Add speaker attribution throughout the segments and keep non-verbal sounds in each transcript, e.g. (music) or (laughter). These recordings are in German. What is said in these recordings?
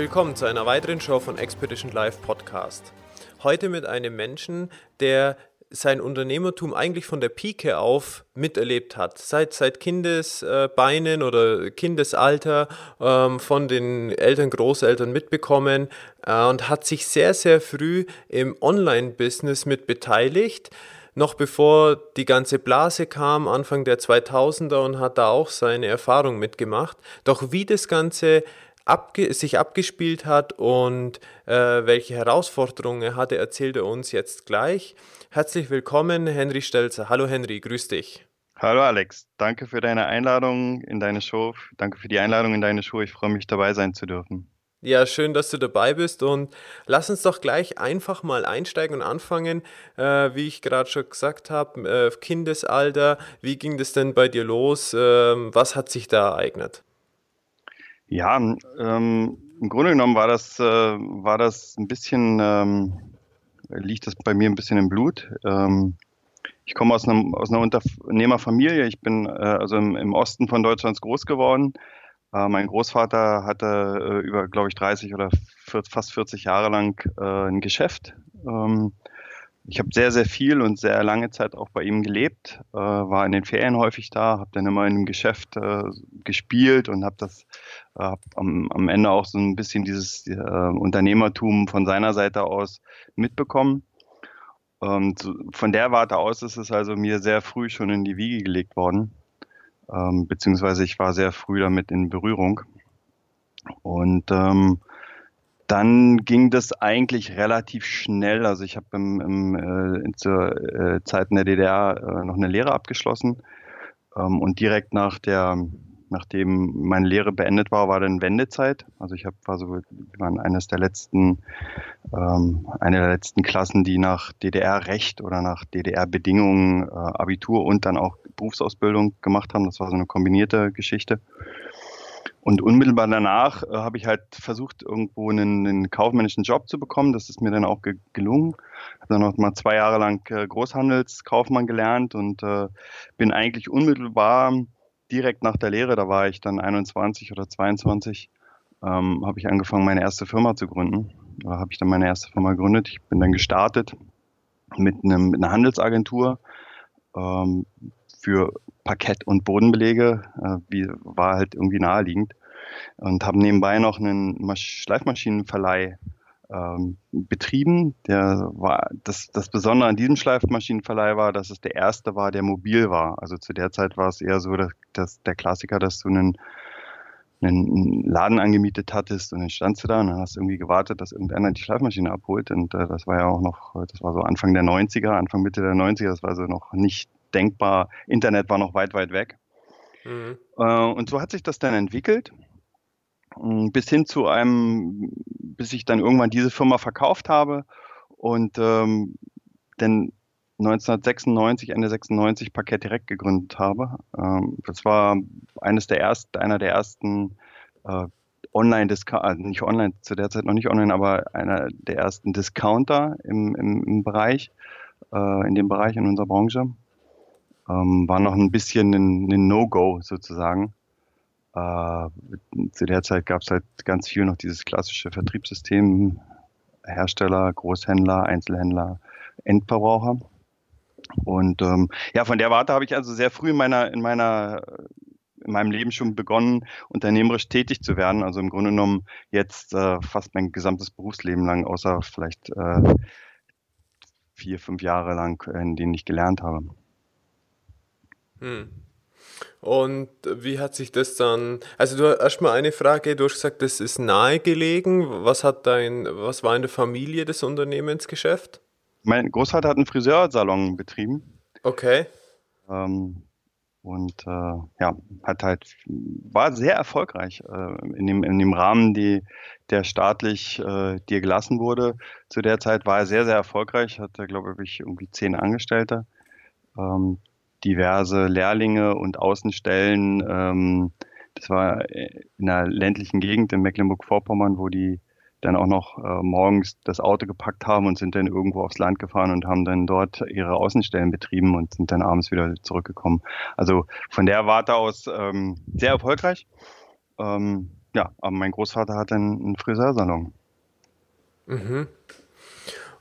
Speaker 1: Willkommen zu einer weiteren Show von Expedition Live Podcast. Heute mit einem Menschen, der sein Unternehmertum eigentlich von der Pike auf miterlebt hat. Seit, seit Kindesbeinen oder Kindesalter ähm, von den Eltern, Großeltern mitbekommen äh, und hat sich sehr, sehr früh im Online-Business mit beteiligt noch bevor die ganze Blase kam, Anfang der 2000er und hat da auch seine Erfahrung mitgemacht. Doch wie das Ganze abge sich abgespielt hat und äh, welche Herausforderungen er hatte, erzählt er uns jetzt gleich. Herzlich willkommen, Henry Stelzer. Hallo Henry, grüß dich.
Speaker 2: Hallo Alex, danke für deine Einladung in deine Show. Danke für die Einladung in deine Show. Ich freue mich dabei sein zu dürfen.
Speaker 1: Ja, schön, dass du dabei bist und lass uns doch gleich einfach mal einsteigen und anfangen, äh, wie ich gerade schon gesagt habe, äh, Kindesalter, wie ging das denn bei dir los? Äh, was hat sich da ereignet?
Speaker 2: Ja, ähm, im Grunde genommen war das, äh, war das ein bisschen, ähm, liegt das bei mir ein bisschen im Blut. Ähm, ich komme aus, einem, aus einer Unternehmerfamilie. Ich bin äh, also im, im, Osten von Deutschlands groß geworden. Äh, mein Großvater hatte äh, über, glaube ich, 30 oder 40, fast 40 Jahre lang äh, ein Geschäft. Ähm, ich habe sehr, sehr viel und sehr lange Zeit auch bei ihm gelebt, äh, war in den Ferien häufig da, habe dann immer in dem Geschäft äh, gespielt und habe das äh, am, am, Ende auch so ein bisschen dieses äh, Unternehmertum von seiner Seite aus mitbekommen. Und von der Warte aus ist es also mir sehr früh schon in die Wiege gelegt worden, ähm, beziehungsweise ich war sehr früh damit in Berührung. Und ähm, dann ging das eigentlich relativ schnell. Also ich habe im, im, äh, zur äh, Zeiten der DDR äh, noch eine Lehre abgeschlossen ähm, und direkt nach der, nachdem meine Lehre beendet war, war dann Wendezeit. Also ich hab, war so, waren eines der letzten, ähm, eine der letzten Klassen, die nach DDR-Recht oder nach DDR-Bedingungen äh, Abitur und dann auch Berufsausbildung gemacht haben. Das war so eine kombinierte Geschichte. Und unmittelbar danach äh, habe ich halt versucht, irgendwo einen, einen, kaufmännischen Job zu bekommen. Das ist mir dann auch ge gelungen. Habe dann noch mal zwei Jahre lang äh, Großhandelskaufmann gelernt und äh, bin eigentlich unmittelbar direkt nach der Lehre, da war ich dann 21 oder 22, ähm, habe ich angefangen, meine erste Firma zu gründen. Da habe ich dann meine erste Firma gegründet. Ich bin dann gestartet mit, einem, mit einer Handdelsagentur ähm, für Parkett- und Bodenbelege, äh, wie, war halt irgendwie naheliegend. Und habe nebenbei noch einen Schleifmaschinenverleih ähm, betrieben. Der war, das, das Besondere an diesem Schleifmaschinenverleih war, dass es der erste war, der mobil war. Also zu der Zeit war es eher so, dass, dass der Klassiker, dass du einen, einen Laden angemietet hattest und dann standst du da und dann hast du irgendwie gewartet, dass irgendeiner die Schleifmaschine abholt. Und äh, das war ja auch noch, das war so Anfang der 90er, Anfang Mitte der 90er, das war so noch nicht denkbar. Internet war noch weit, weit weg. Mhm. Äh, und so hat sich das dann entwickelt, mm, bis hin zu einem, bis ich dann irgendwann diese Firma verkauft habe und ähm, dann 1996, Ende 96 Parkett direkt gegründet habe. Ähm, das war eines der ersten, einer der ersten äh, online discounter also nicht online, zu der Zeit noch nicht online, aber einer der ersten Discounter im, im, im Bereich, äh, in dem Bereich in unserer Branche ähm, war noch ein bisschen ein, ein No-Go sozusagen. Äh, zu der Zeit gab es halt ganz viel noch dieses klassische Vertriebssystem, Hersteller, Großhändler, Einzelhändler, Endverbraucher. Und ähm, ja, von der Warte habe ich also sehr früh in meiner, in meiner, in meinem Leben schon begonnen, unternehmerisch tätig zu werden. Also im Grunde genommen jetzt äh, fast mein gesamtes Berufsleben lang, außer vielleicht äh, vier, fünf Jahre lang, in denen ich gelernt habe.
Speaker 1: Hm. Und wie hat sich das dann, also du hast erstmal eine Frage, du hast gesagt, das ist nahegelegen. Was hat dein, was war in der Familie des Unternehmensgeschäft?
Speaker 2: Mein Großvater hat einen Friseursalon betrieben.
Speaker 1: Okay.
Speaker 2: Ähm, und äh, ja, hat halt, war sehr erfolgreich äh, in, dem, in dem Rahmen, die, der staatlich äh, dir gelassen wurde. Zu der Zeit war er sehr, sehr erfolgreich, hatte, glaube ich, irgendwie zehn Angestellte, ähm, diverse Lehrlinge und Außenstellen. Ähm, das war in einer ländlichen Gegend in Mecklenburg-Vorpommern, wo die dann auch noch äh, morgens das Auto gepackt haben und sind dann irgendwo aufs Land gefahren und haben dann dort ihre Außenstellen betrieben und sind dann abends wieder zurückgekommen. Also von der Warte aus ähm, sehr erfolgreich. Ähm, ja, aber mein Großvater hat einen, einen Friseursalon.
Speaker 1: Mhm.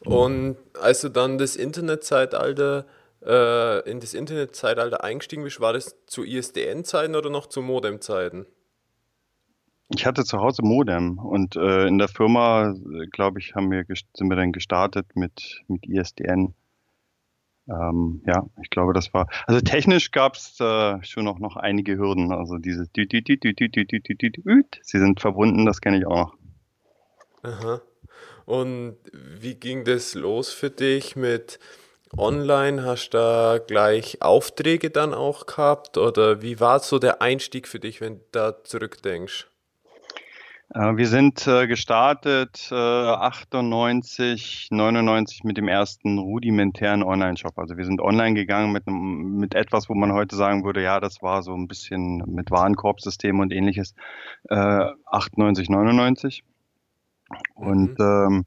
Speaker 1: Und als du dann das Internetzeitalter äh, in das Internetzeitalter eingestiegen bist, war das zu ISDN-Zeiten oder noch zu Modem-Zeiten?
Speaker 2: Ich hatte zu Hause Modem und äh, in der Firma, glaube ich, haben wir sind wir dann gestartet mit, mit ISDN. Ähm, ja, ich glaube, das war. Also technisch gab es äh, schon noch, noch einige Hürden. Also diese Sie sind verbunden, das kenne ich auch noch.
Speaker 1: Aha. Und wie ging das los für dich mit online? Hast du da gleich Aufträge dann auch gehabt? Oder wie war so der Einstieg für dich, wenn du da zurückdenkst?
Speaker 2: Äh, wir sind äh, gestartet 98, äh, 99 mit dem ersten rudimentären Online-Shop. Also wir sind online gegangen mit, einem, mit etwas, wo man heute sagen würde, ja, das war so ein bisschen mit Warenkorbsystem und ähnliches. 98, 99. Und mhm. ähm,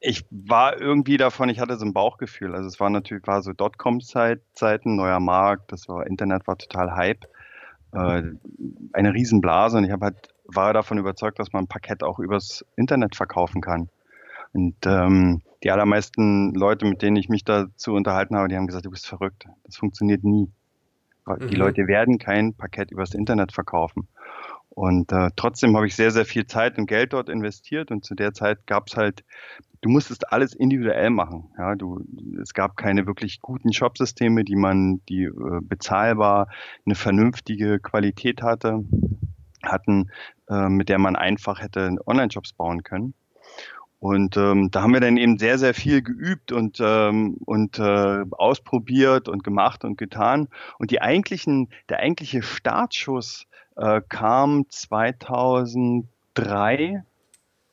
Speaker 2: ich war irgendwie davon, ich hatte so ein Bauchgefühl. Also es war natürlich, war so Dotcom-Zeiten, neuer Markt, das war, Internet war total Hype äh, eine Riesenblase und ich habe halt, war davon überzeugt, dass man ein Parkett auch übers Internet verkaufen kann. Und ähm, die allermeisten Leute, mit denen ich mich dazu unterhalten habe, die haben gesagt, du bist verrückt. Das funktioniert nie. Die mhm. Leute werden kein Parkett übers Internet verkaufen. Und äh, trotzdem habe ich sehr, sehr viel Zeit und Geld dort investiert und zu der Zeit gab es halt, du musstest alles individuell machen. Ja, du, es gab keine wirklich guten Shopsysteme, die man, die äh, bezahlbar eine vernünftige Qualität hatte, hatten, äh, mit der man einfach hätte Online-Shops bauen können. Und ähm, da haben wir dann eben sehr, sehr viel geübt und, ähm, und äh, ausprobiert und gemacht und getan. Und die eigentlichen, der eigentliche Startschuss äh, kam 2003,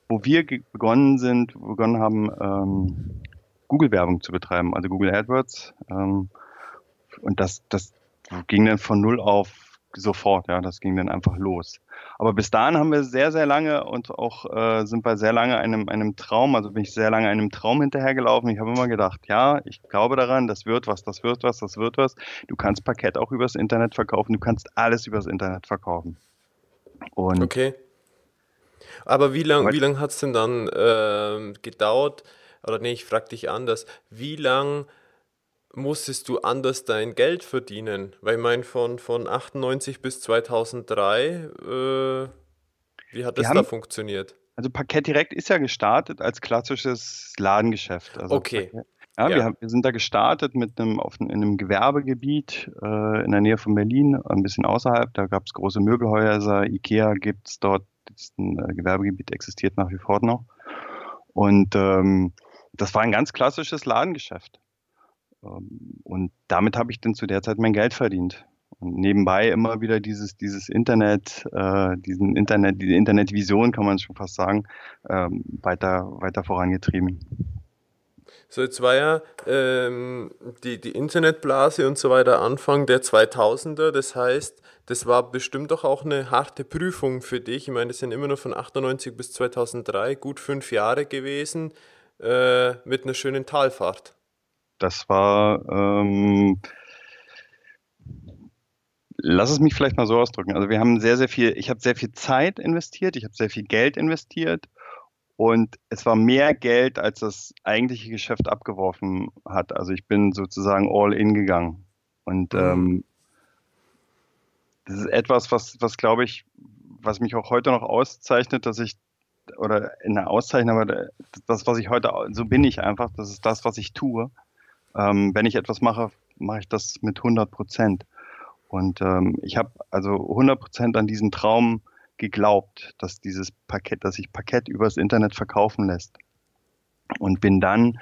Speaker 2: wo wir begonnen sind, begonnen haben, ähm, Google-Werbung zu betreiben, also Google AdWords. Ähm, und das, das ging dann von null auf sofort, ja, das ging dann einfach los. Aber bis dahin haben wir sehr, sehr lange und auch äh, sind wir sehr lange einem, einem Traum, also bin ich sehr lange einem Traum hinterhergelaufen. Ich habe immer gedacht, ja, ich glaube daran, das wird was, das wird was, das wird was. Du kannst Parkett auch übers Internet verkaufen, du kannst alles übers Internet verkaufen.
Speaker 1: Und okay. Aber wie lange wie lang hat es denn dann äh, gedauert? Oder nee, ich frage dich anders. Wie lange musstest du anders dein Geld verdienen? Weil ich meine, von, von 98 bis 2003, äh, wie hat das haben, da funktioniert?
Speaker 2: Also Parkett Direkt ist ja gestartet als klassisches Ladengeschäft. Also
Speaker 1: okay.
Speaker 2: Parkett, ja, ja. Wir, haben, wir, sind da gestartet mit einem, auf, in einem Gewerbegebiet äh, in der Nähe von Berlin, ein bisschen außerhalb. Da gab es große Möbelhäuser, Ikea gibt es dort. Das ein äh, Gewerbegebiet existiert nach wie vor noch. Und ähm, das war ein ganz klassisches Ladengeschäft. Ähm, und damit habe ich dann zu der Zeit mein Geld verdient. Und nebenbei immer wieder dieses, dieses Internet, äh, diesen Internet, diese Internetvision, kann man schon fast sagen, ähm, weiter, weiter vorangetrieben.
Speaker 1: So, jetzt war ja ähm, die, die Internetblase und so weiter Anfang der 2000er. Das heißt, das war bestimmt doch auch eine harte Prüfung für dich. Ich meine, das sind immer nur von 98 bis 2003 gut fünf Jahre gewesen äh, mit einer schönen Talfahrt.
Speaker 2: Das war, ähm, lass es mich vielleicht mal so ausdrücken. Also wir haben sehr, sehr viel, ich habe sehr viel Zeit investiert, ich habe sehr viel Geld investiert und es war mehr Geld, als das eigentliche Geschäft abgeworfen hat. Also ich bin sozusagen all in gegangen. Und mhm. ähm, das ist etwas, was, was glaube ich, was mich auch heute noch auszeichnet, dass ich oder in der Auszeichnung, aber das, was ich heute, so bin ich einfach, das ist das, was ich tue. Ähm, wenn ich etwas mache, mache ich das mit 100 Prozent. Und ähm, ich habe also 100 Prozent an diesen Traum geglaubt, dass dieses Paket, dass sich Paket übers Internet verkaufen lässt. und bin dann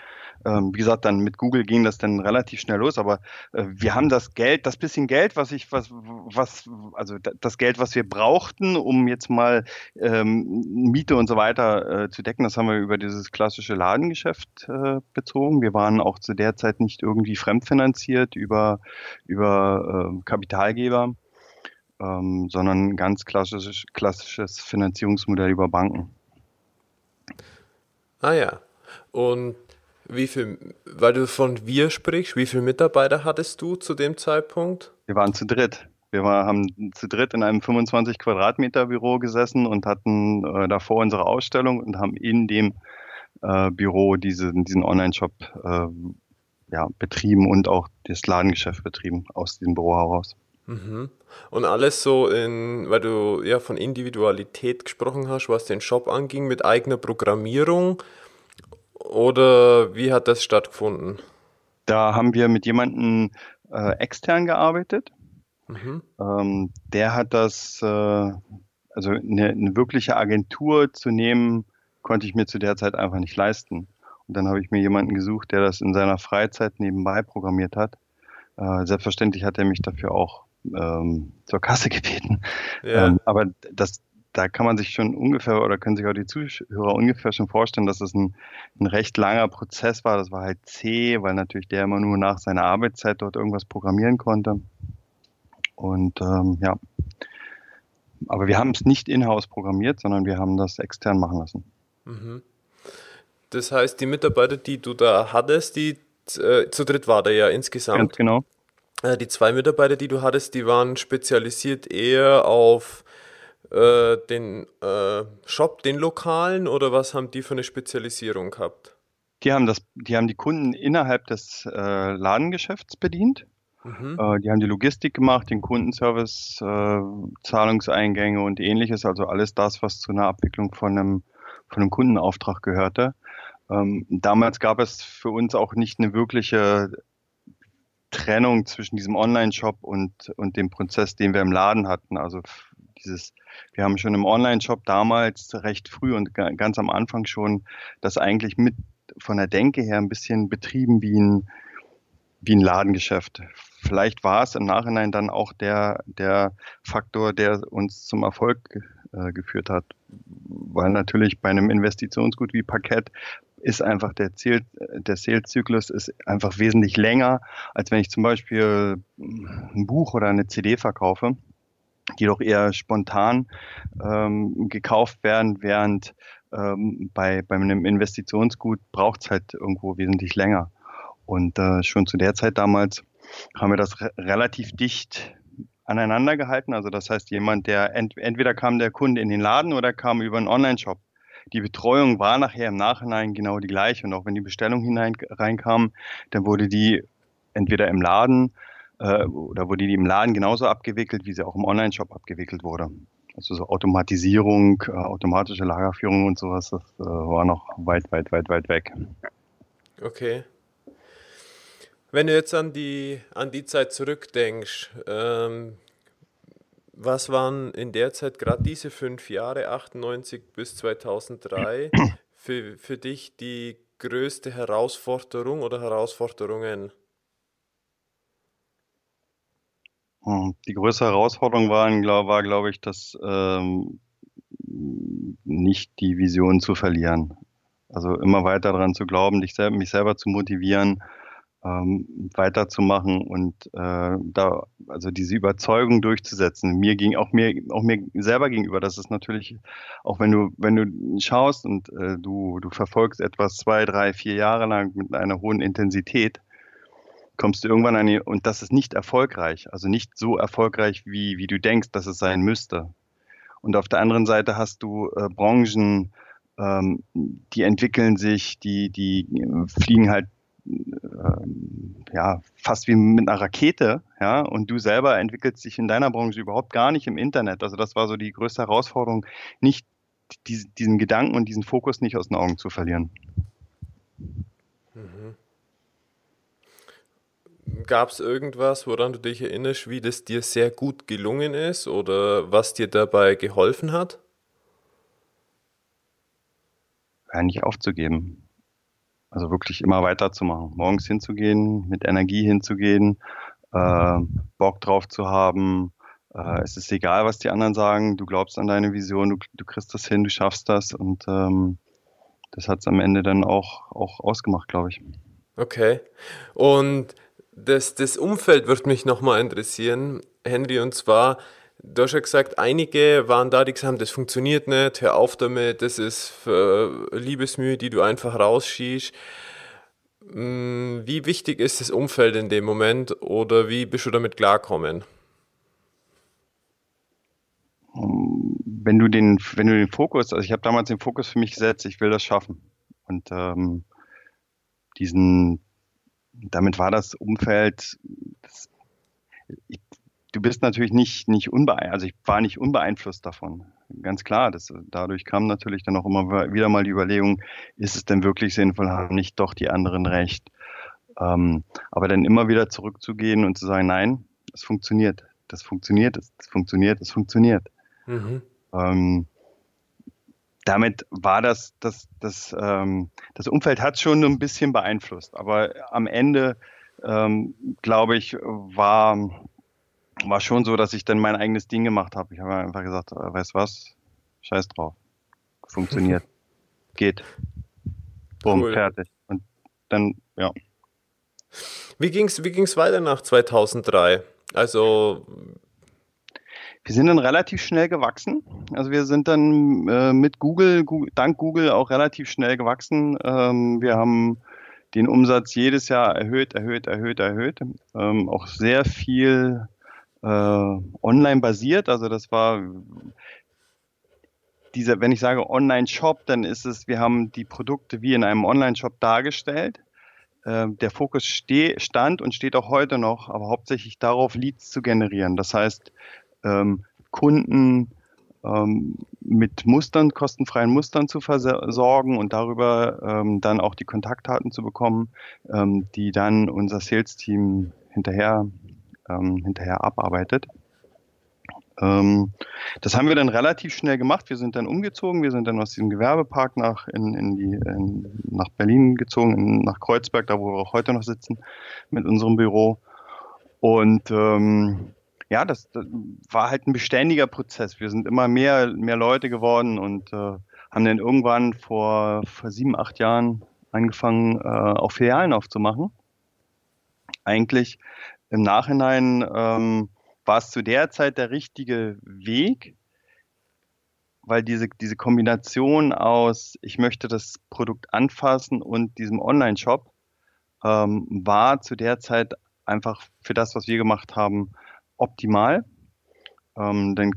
Speaker 2: wie gesagt, dann mit Google ging das dann relativ schnell los, aber äh, wir haben das Geld, das bisschen Geld, was ich, was, was, also das Geld, was wir brauchten, um jetzt mal ähm, Miete und so weiter äh, zu decken, das haben wir über dieses klassische Ladengeschäft äh, bezogen. Wir waren auch zu der Zeit nicht irgendwie fremdfinanziert über, über äh, Kapitalgeber, ähm, sondern ganz klassisches, klassisches Finanzierungsmodell über Banken.
Speaker 1: Ah ja. Und wie viel, weil du von wir sprichst, wie viele Mitarbeiter hattest du zu dem Zeitpunkt?
Speaker 2: Wir waren zu dritt. Wir war, haben zu dritt in einem 25 Quadratmeter Büro gesessen und hatten äh, davor unsere Ausstellung und haben in dem äh, Büro diese, diesen Online-Shop äh, ja, betrieben und auch das Ladengeschäft betrieben aus dem Büro heraus.
Speaker 1: Mhm. Und alles so in, weil du ja von Individualität gesprochen hast, was den Shop anging, mit eigener Programmierung oder wie hat das stattgefunden?
Speaker 2: Da haben wir mit jemandem äh, extern gearbeitet. Mhm. Ähm, der hat das, äh, also eine, eine, wirkliche Agentur zu nehmen, konnte ich mir zu der Zeit einfach nicht leisten. Und dann habe ich mir jemanden gesucht, der das in seiner Freizeit nebenbei programmiert hat. Äh, selbstverständlich hat er mich dafür auch ähm, zur Kasse gebeten. Ja. Ähm, aber das, da kann man sich schon ungefähr oder können sich auch die Zuhörer ungefähr schon vorstellen, dass es ein, ein recht langer Prozess war. Das war halt zäh, weil natürlich der immer nur nach seiner Arbeitszeit dort irgendwas programmieren konnte. Und ähm, ja, aber wir haben es nicht in-house programmiert, sondern wir haben das extern machen lassen. Mhm.
Speaker 1: Das heißt, die Mitarbeiter, die du da hattest, die äh, zu dritt war da ja insgesamt. Ganz
Speaker 2: genau.
Speaker 1: Äh, die zwei Mitarbeiter, die du hattest, die waren spezialisiert eher auf äh, den äh, Shop, den lokalen oder was haben die für eine Spezialisierung gehabt?
Speaker 2: Die haben das, die haben die Kunden innerhalb des äh, Ladengeschäfts bedient. Mhm. Äh, die haben die Logistik gemacht, den Kundenservice, äh, Zahlungseingänge und ähnliches, also alles das, was zu einer Abwicklung von einem, von einem Kundenauftrag gehörte. Ähm, damals gab es für uns auch nicht eine wirkliche Trennung zwischen diesem Online-Shop und, und dem Prozess, den wir im Laden hatten. Also dieses, wir haben schon im Online-Shop damals recht früh und ganz am Anfang schon das eigentlich mit von der Denke her ein bisschen betrieben wie ein, wie ein Ladengeschäft. Vielleicht war es im Nachhinein dann auch der, der Faktor, der uns zum Erfolg äh, geführt hat. Weil natürlich bei einem Investitionsgut wie Parkett ist einfach der, Ziel, der Sales-Zyklus ist einfach wesentlich länger, als wenn ich zum Beispiel ein Buch oder eine CD verkaufe die doch eher spontan ähm, gekauft werden, während ähm, bei, bei einem Investitionsgut braucht es halt irgendwo wesentlich länger. Und äh, schon zu der Zeit damals haben wir das re relativ dicht aneinander gehalten. Also das heißt, jemand, der ent entweder kam der Kunde in den Laden oder kam über einen Online-Shop. Die Betreuung war nachher im Nachhinein genau die gleiche. Und auch wenn die Bestellung hinein reinkam, dann wurde die entweder im Laden äh, oder wurde die im Laden genauso abgewickelt, wie sie auch im Online-Shop abgewickelt wurde. Also so Automatisierung, äh, automatische Lagerführung und sowas, das äh, war noch weit, weit, weit, weit weg.
Speaker 1: Okay. Wenn du jetzt an die, an die Zeit zurückdenkst, ähm, was waren in der Zeit gerade diese fünf Jahre, 98 bis 2003, für, für dich die größte Herausforderung oder Herausforderungen?
Speaker 2: Hm, die größte Herausforderung war, war glaube ich, dass ähm, nicht die Vision zu verlieren. Also immer weiter daran zu glauben, dich selber, mich selber zu motivieren, ähm, weiterzumachen und äh, da also diese Überzeugung durchzusetzen. Mir ging auch mir auch mir selber gegenüber. Das ist natürlich auch wenn du wenn du schaust und äh, du du verfolgst etwas zwei drei vier Jahre lang mit einer hohen Intensität kommst du irgendwann an die, und das ist nicht erfolgreich, also nicht so erfolgreich, wie, wie du denkst, dass es sein müsste. Und auf der anderen Seite hast du äh, Branchen, ähm, die entwickeln sich, die, die äh, fliegen halt äh, ja, fast wie mit einer Rakete, ja, und du selber entwickelst dich in deiner Branche überhaupt gar nicht im Internet. Also das war so die größte Herausforderung, nicht diesen Gedanken und diesen Fokus nicht aus den Augen zu verlieren. Mhm.
Speaker 1: Gab es irgendwas, woran du dich erinnerst, wie das dir sehr gut gelungen ist oder was dir dabei geholfen hat?
Speaker 2: Ja, nicht aufzugeben. Also wirklich immer weiterzumachen. Morgens hinzugehen, mit Energie hinzugehen, äh, Bock drauf zu haben. Äh, es ist egal, was die anderen sagen. Du glaubst an deine Vision, du, du kriegst das hin, du schaffst das. Und ähm, das hat es am Ende dann auch, auch ausgemacht, glaube ich.
Speaker 1: Okay. Und das, das Umfeld wird mich nochmal interessieren, Henry, und zwar, du hast ja gesagt, einige waren da, die gesagt haben, das funktioniert nicht, hör auf damit, das ist Liebesmühe, die du einfach rausschießt. Mm, wie wichtig ist das Umfeld in dem Moment oder wie bist du damit klarkommen?
Speaker 2: Wenn du den, wenn du den Fokus, also ich habe damals den Fokus für mich gesetzt, ich will das schaffen. Und ähm, diesen, damit war das Umfeld, das, ich, du bist natürlich nicht, nicht unbeeinflusst, also ich war nicht unbeeinflusst davon. Ganz klar, das, dadurch kam natürlich dann auch immer wieder mal die Überlegung, ist es denn wirklich sinnvoll, haben nicht doch die anderen recht? Ähm, aber dann immer wieder zurückzugehen und zu sagen, nein, es funktioniert, das funktioniert, das funktioniert, das funktioniert. Mhm. Ähm, damit war das, das, das, ähm, das Umfeld hat schon ein bisschen beeinflusst. Aber am Ende, ähm, glaube ich, war, war schon so, dass ich dann mein eigenes Ding gemacht habe. Ich habe einfach gesagt, äh, weißt was, scheiß drauf. Funktioniert. (laughs) Geht. Bumm, cool. fertig. Und dann, ja.
Speaker 1: Wie ging es wie ging's weiter nach 2003? Also
Speaker 2: wir sind dann relativ schnell gewachsen. Also wir sind dann äh, mit Google, Google, dank Google auch relativ schnell gewachsen. Ähm, wir haben den Umsatz jedes Jahr erhöht, erhöht, erhöht, erhöht. Ähm, auch sehr viel äh, online basiert. Also das war dieser, wenn ich sage Online-Shop, dann ist es, wir haben die Produkte wie in einem Online-Shop dargestellt. Ähm, der Fokus steh, stand und steht auch heute noch, aber hauptsächlich darauf, Leads zu generieren. Das heißt, ähm, Kunden ähm, mit Mustern, kostenfreien Mustern zu versorgen und darüber ähm, dann auch die Kontaktdaten zu bekommen, ähm, die dann unser Sales-Team hinterher, ähm, hinterher abarbeitet. Ähm, das haben wir dann relativ schnell gemacht. Wir sind dann umgezogen. Wir sind dann aus diesem Gewerbepark nach, in, in die, in, nach Berlin gezogen, in, nach Kreuzberg, da wo wir auch heute noch sitzen, mit unserem Büro. Und ähm, ja, das, das, war halt ein beständiger Prozess. Wir sind immer mehr, mehr Leute geworden und äh, haben dann irgendwann vor, vor sieben, acht Jahren angefangen, äh, auch Filialen aufzumachen. Eigentlich im Nachhinein ähm, war es zu der Zeit der richtige Weg, weil diese, diese Kombination aus, ich möchte das Produkt anfassen und diesem Online-Shop ähm, war zu der Zeit einfach für das, was wir gemacht haben, optimal. Ähm, dann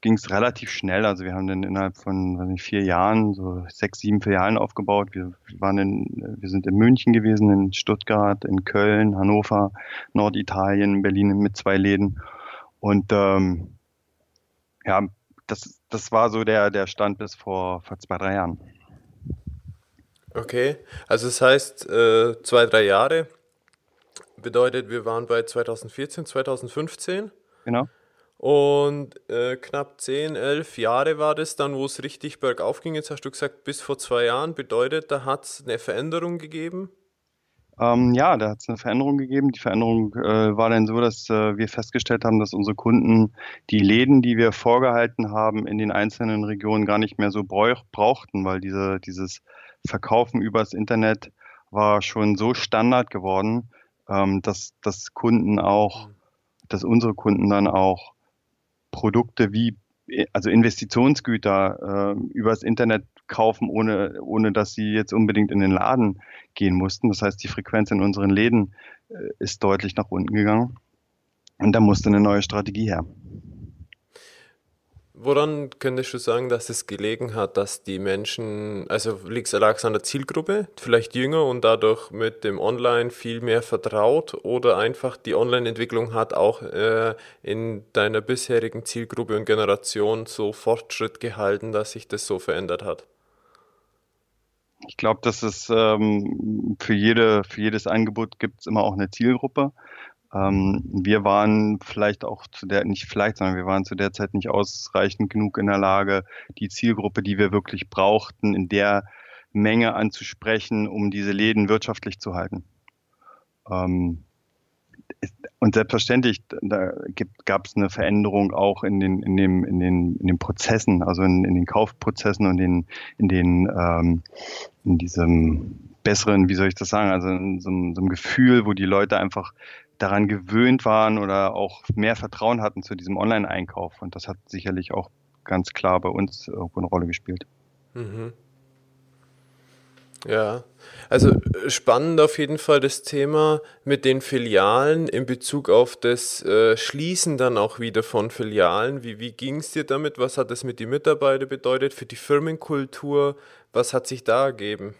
Speaker 2: ging es relativ schnell. Also wir haben dann innerhalb von nicht, vier Jahren so sechs, sieben Filialen aufgebaut. Wir, waren in, wir sind in München gewesen, in Stuttgart, in Köln, Hannover, Norditalien, Berlin mit zwei Läden. Und ähm, ja, das, das war so der, der Stand bis vor, vor zwei, drei Jahren.
Speaker 1: Okay, also das heißt äh, zwei, drei Jahre bedeutet, wir waren bei 2014, 2015.
Speaker 2: Genau.
Speaker 1: Und äh, knapp 10, 11 Jahre war das dann, wo es richtig bergauf ging. Jetzt hast du gesagt, bis vor zwei Jahren bedeutet, da hat es eine Veränderung gegeben?
Speaker 2: Ähm, ja, da hat es eine Veränderung gegeben. Die Veränderung äh, war dann so, dass äh, wir festgestellt haben, dass unsere Kunden die Läden, die wir vorgehalten haben, in den einzelnen Regionen gar nicht mehr so brauchten, weil diese, dieses Verkaufen übers Internet war schon so Standard geworden, ähm, dass, dass Kunden auch, mhm. dass unsere Kunden dann auch Produkte wie, also Investitionsgüter äh, übers Internet kaufen, ohne, ohne dass sie jetzt unbedingt in den Laden gehen mussten. Das heißt, die Frequenz in unseren Läden äh, ist deutlich nach unten gegangen. Und da musste eine neue Strategie her.
Speaker 1: Woran könntest du sagen, dass es gelegen hat, dass die Menschen, also liegt es an der Zielgruppe, vielleicht jünger und dadurch mit dem Online viel mehr vertraut oder einfach die Online-Entwicklung hat auch äh, in deiner bisherigen Zielgruppe und Generation so Fortschritt gehalten, dass sich das so verändert hat?
Speaker 2: Ich glaube, dass es ähm, für, jede, für jedes Angebot gibt es immer auch eine Zielgruppe. Ähm, wir waren vielleicht auch zu der, nicht vielleicht, sondern wir waren zu der Zeit nicht ausreichend genug in der Lage, die Zielgruppe, die wir wirklich brauchten, in der Menge anzusprechen, um diese Läden wirtschaftlich zu halten. Ähm, und selbstverständlich, da gab es eine Veränderung auch in den, in dem, in den, in den Prozessen, also in, in den Kaufprozessen und in, in den ähm, in diesem besseren, wie soll ich das sagen, also in so, so einem Gefühl, wo die Leute einfach daran gewöhnt waren oder auch mehr Vertrauen hatten zu diesem Online-Einkauf. Und das hat sicherlich auch ganz klar bei uns irgendwo eine Rolle gespielt. Mhm.
Speaker 1: Ja, also äh, spannend auf jeden Fall das Thema mit den Filialen in Bezug auf das äh, Schließen dann auch wieder von Filialen. Wie, wie ging es dir damit? Was hat das mit den Mitarbeitern bedeutet für die Firmenkultur? Was hat sich da ergeben?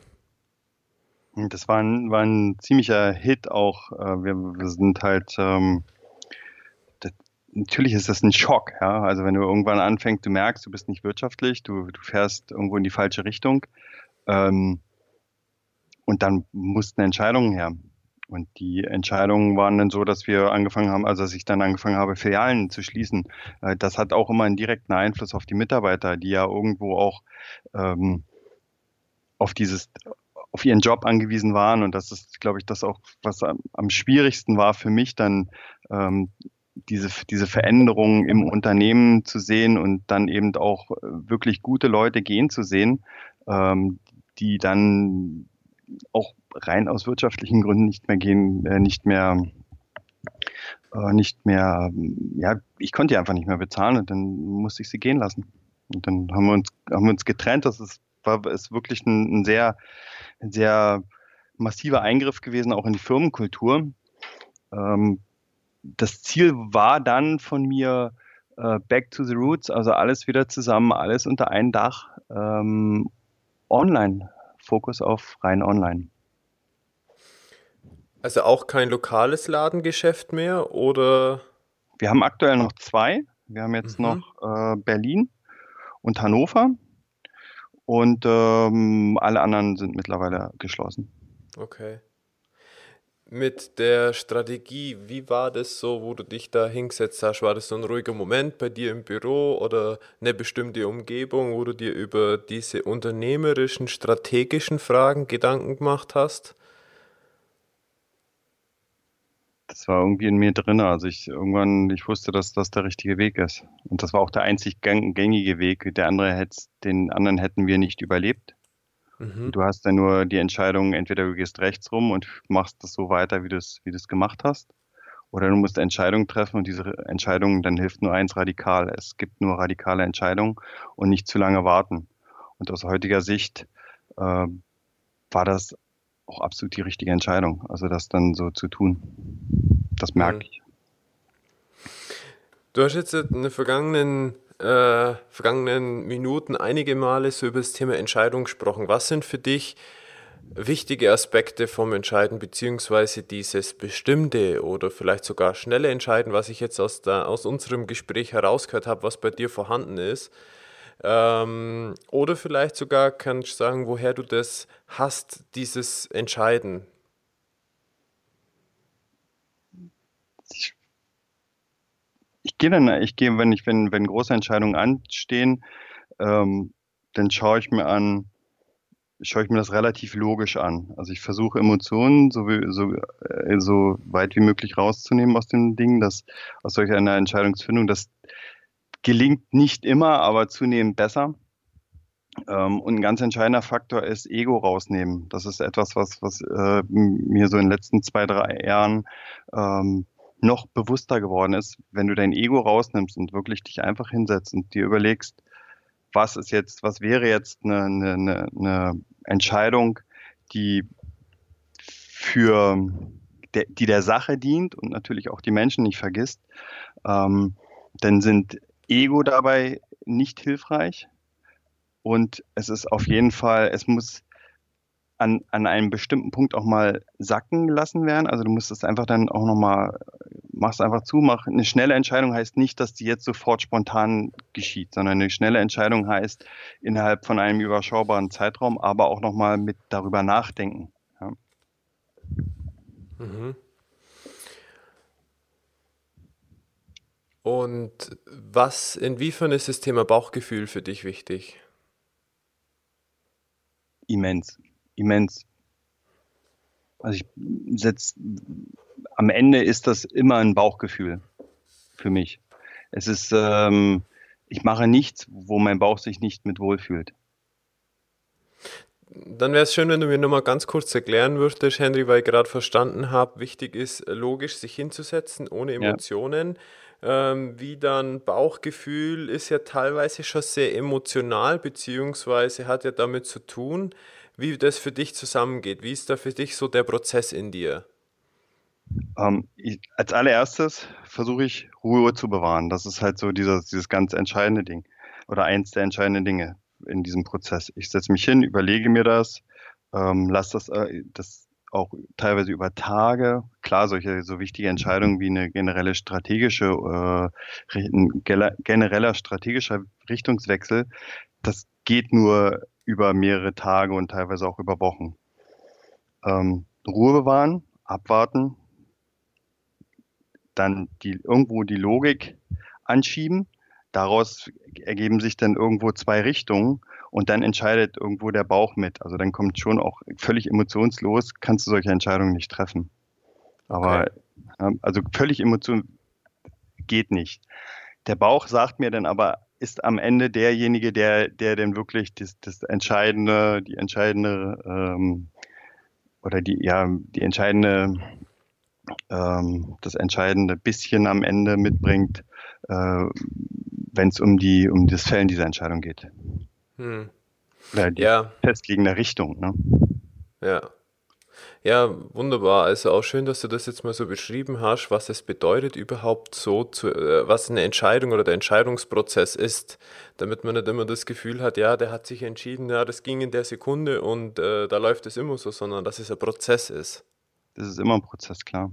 Speaker 2: Das war ein, war ein ziemlicher Hit auch. Äh, wir, wir sind halt, ähm, das, natürlich ist das ein Schock, ja. Also wenn du irgendwann anfängst, du merkst, du bist nicht wirtschaftlich, du, du fährst irgendwo in die falsche Richtung. Ähm, und dann mussten Entscheidungen her. Und die Entscheidungen waren dann so, dass wir angefangen haben, also dass ich dann angefangen habe, Filialen zu schließen. Äh, das hat auch immer einen direkten Einfluss auf die Mitarbeiter, die ja irgendwo auch ähm, auf dieses, auf ihren Job angewiesen waren. Und das ist, glaube ich, das auch, was am, am schwierigsten war für mich, dann ähm, diese, diese Veränderungen im Unternehmen zu sehen und dann eben auch wirklich gute Leute gehen zu sehen, ähm, die dann auch rein aus wirtschaftlichen Gründen nicht mehr gehen, äh, nicht mehr äh, nicht mehr, ja, ich konnte die einfach nicht mehr bezahlen und dann musste ich sie gehen lassen. Und dann haben wir uns, haben wir uns getrennt. Das ist, war, ist wirklich ein, ein sehr, sehr massiver Eingriff gewesen, auch in die Firmenkultur. Ähm, das Ziel war dann von mir äh, Back to the Roots, also alles wieder zusammen, alles unter ein Dach, ähm, online Fokus auf rein online.
Speaker 1: Also auch kein lokales Ladengeschäft mehr oder?
Speaker 2: Wir haben aktuell noch zwei. Wir haben jetzt mhm. noch äh, Berlin und Hannover und ähm, alle anderen sind mittlerweile geschlossen.
Speaker 1: Okay mit der Strategie, wie war das so, wo du dich da hingesetzt hast? War das so ein ruhiger Moment bei dir im Büro oder eine bestimmte Umgebung, wo du dir über diese unternehmerischen, strategischen Fragen Gedanken gemacht hast?
Speaker 2: Das war irgendwie in mir drin. Also ich irgendwann, ich wusste, dass das der richtige Weg ist. Und das war auch der einzig gängige Weg. Der andere hätte, den anderen hätten wir nicht überlebt. Mhm. Du hast dann nur die Entscheidung, entweder du gehst rechts rum und machst das so weiter, wie du es wie gemacht hast, oder du musst Entscheidungen treffen und diese Entscheidung, dann hilft nur eins radikal. Es gibt nur radikale Entscheidungen und nicht zu lange warten. Und aus heutiger Sicht äh, war das auch absolut die richtige Entscheidung, also das dann so zu tun. Das merke mhm. ich.
Speaker 1: Du hast jetzt in den vergangenen äh, vergangenen Minuten einige Male so über das Thema Entscheidung gesprochen. Was sind für dich wichtige Aspekte vom Entscheiden, beziehungsweise dieses bestimmte oder vielleicht sogar schnelle Entscheiden, was ich jetzt aus, der, aus unserem Gespräch herausgehört habe, was bei dir vorhanden ist? Ähm, oder vielleicht sogar kannst du sagen, woher du das hast, dieses Entscheiden.
Speaker 2: ich gehe dann, ich gehe, wenn ich, wenn, wenn große Entscheidungen anstehen, ähm, dann schaue ich mir an, schaue ich mir das relativ logisch an. Also ich versuche Emotionen so, wie, so, äh, so weit wie möglich rauszunehmen aus dem Ding, dass aus solch einer Entscheidungsfindung, das gelingt nicht immer, aber zunehmend besser. Ähm, und ein ganz entscheidender Faktor ist Ego rausnehmen. Das ist etwas, was, was äh, mir so in den letzten zwei, drei Jahren ähm, noch bewusster geworden ist, wenn du dein Ego rausnimmst und wirklich dich einfach hinsetzt und dir überlegst, was ist jetzt, was wäre jetzt eine, eine, eine Entscheidung, die für die der Sache dient und natürlich auch die Menschen nicht vergisst, ähm, dann sind Ego dabei nicht hilfreich. Und es ist auf jeden Fall, es muss an, an einem bestimmten Punkt auch mal sacken lassen werden. Also du musst es einfach dann auch nochmal, machst einfach zu, mach eine schnelle Entscheidung heißt nicht, dass die jetzt sofort spontan geschieht, sondern eine schnelle Entscheidung heißt innerhalb von einem überschaubaren Zeitraum, aber auch nochmal mit darüber nachdenken. Ja. Mhm.
Speaker 1: Und was, inwiefern ist das Thema Bauchgefühl für dich wichtig?
Speaker 2: immens, immens. Also ich setze, am Ende ist das immer ein Bauchgefühl für mich. Es ist, ähm, ich mache nichts, wo mein Bauch sich nicht mit wohlfühlt.
Speaker 1: Dann wäre es schön, wenn du mir nochmal ganz kurz erklären würdest, Henry, weil ich gerade verstanden habe, wichtig ist, logisch sich hinzusetzen, ohne Emotionen. Ja. Ähm, wie dann Bauchgefühl ist ja teilweise schon sehr emotional, beziehungsweise hat ja damit zu tun, wie das für dich zusammengeht. Wie ist da für dich so der Prozess in dir?
Speaker 2: Ähm, ich, als allererstes versuche ich Ruhe zu bewahren. Das ist halt so dieses, dieses ganz entscheidende Ding oder eins der entscheidenden Dinge in diesem Prozess. Ich setze mich hin, überlege mir das, ähm, lasse das, äh, das auch teilweise über Tage. Klar, solche so wichtige Entscheidungen wie eine generelle strategische, äh, ein genereller strategischer Richtungswechsel, das geht nur über mehrere Tage und teilweise auch über Wochen. Ähm, Ruhe bewahren, abwarten, dann die, irgendwo die Logik anschieben. Daraus ergeben sich dann irgendwo zwei Richtungen und dann entscheidet irgendwo der Bauch mit. Also dann kommt schon auch völlig emotionslos, kannst du solche Entscheidungen nicht treffen. Aber okay. also völlig emotion geht nicht. Der Bauch sagt mir dann aber, ist am Ende derjenige, der, der denn wirklich das, das entscheidende, die entscheidende ähm, oder die, ja, die entscheidende ähm, das entscheidende bisschen am Ende mitbringt, äh, wenn es um die um das Fällen dieser Entscheidung geht. Hm. Oder die ja. festliegende Richtung. Ne?
Speaker 1: Ja. Ja, wunderbar. Also auch schön, dass du das jetzt mal so beschrieben hast, was es bedeutet überhaupt so, zu, äh, was eine Entscheidung oder der Entscheidungsprozess ist, damit man nicht immer das Gefühl hat, ja, der hat sich entschieden, ja, das ging in der Sekunde und äh, da läuft es immer so, sondern dass es ein Prozess ist.
Speaker 2: Das ist immer ein Prozess, klar.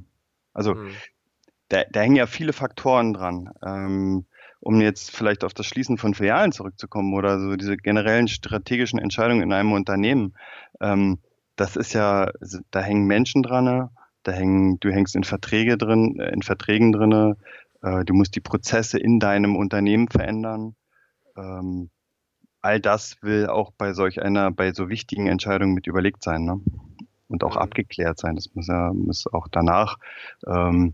Speaker 2: Also mhm. da, da, hängen ja viele Faktoren dran. Ähm, um jetzt vielleicht auf das Schließen von Filialen zurückzukommen oder so diese generellen strategischen Entscheidungen in einem Unternehmen. Ähm, das ist ja, da hängen Menschen dran, da hängen, du hängst in Verträge drin, äh, in Verträgen drin, äh, du musst die Prozesse in deinem Unternehmen verändern. Ähm, all das will auch bei solch einer, bei so wichtigen Entscheidungen mit überlegt sein. Ne? und auch mhm. abgeklärt sein. Das muss ja muss auch danach ähm,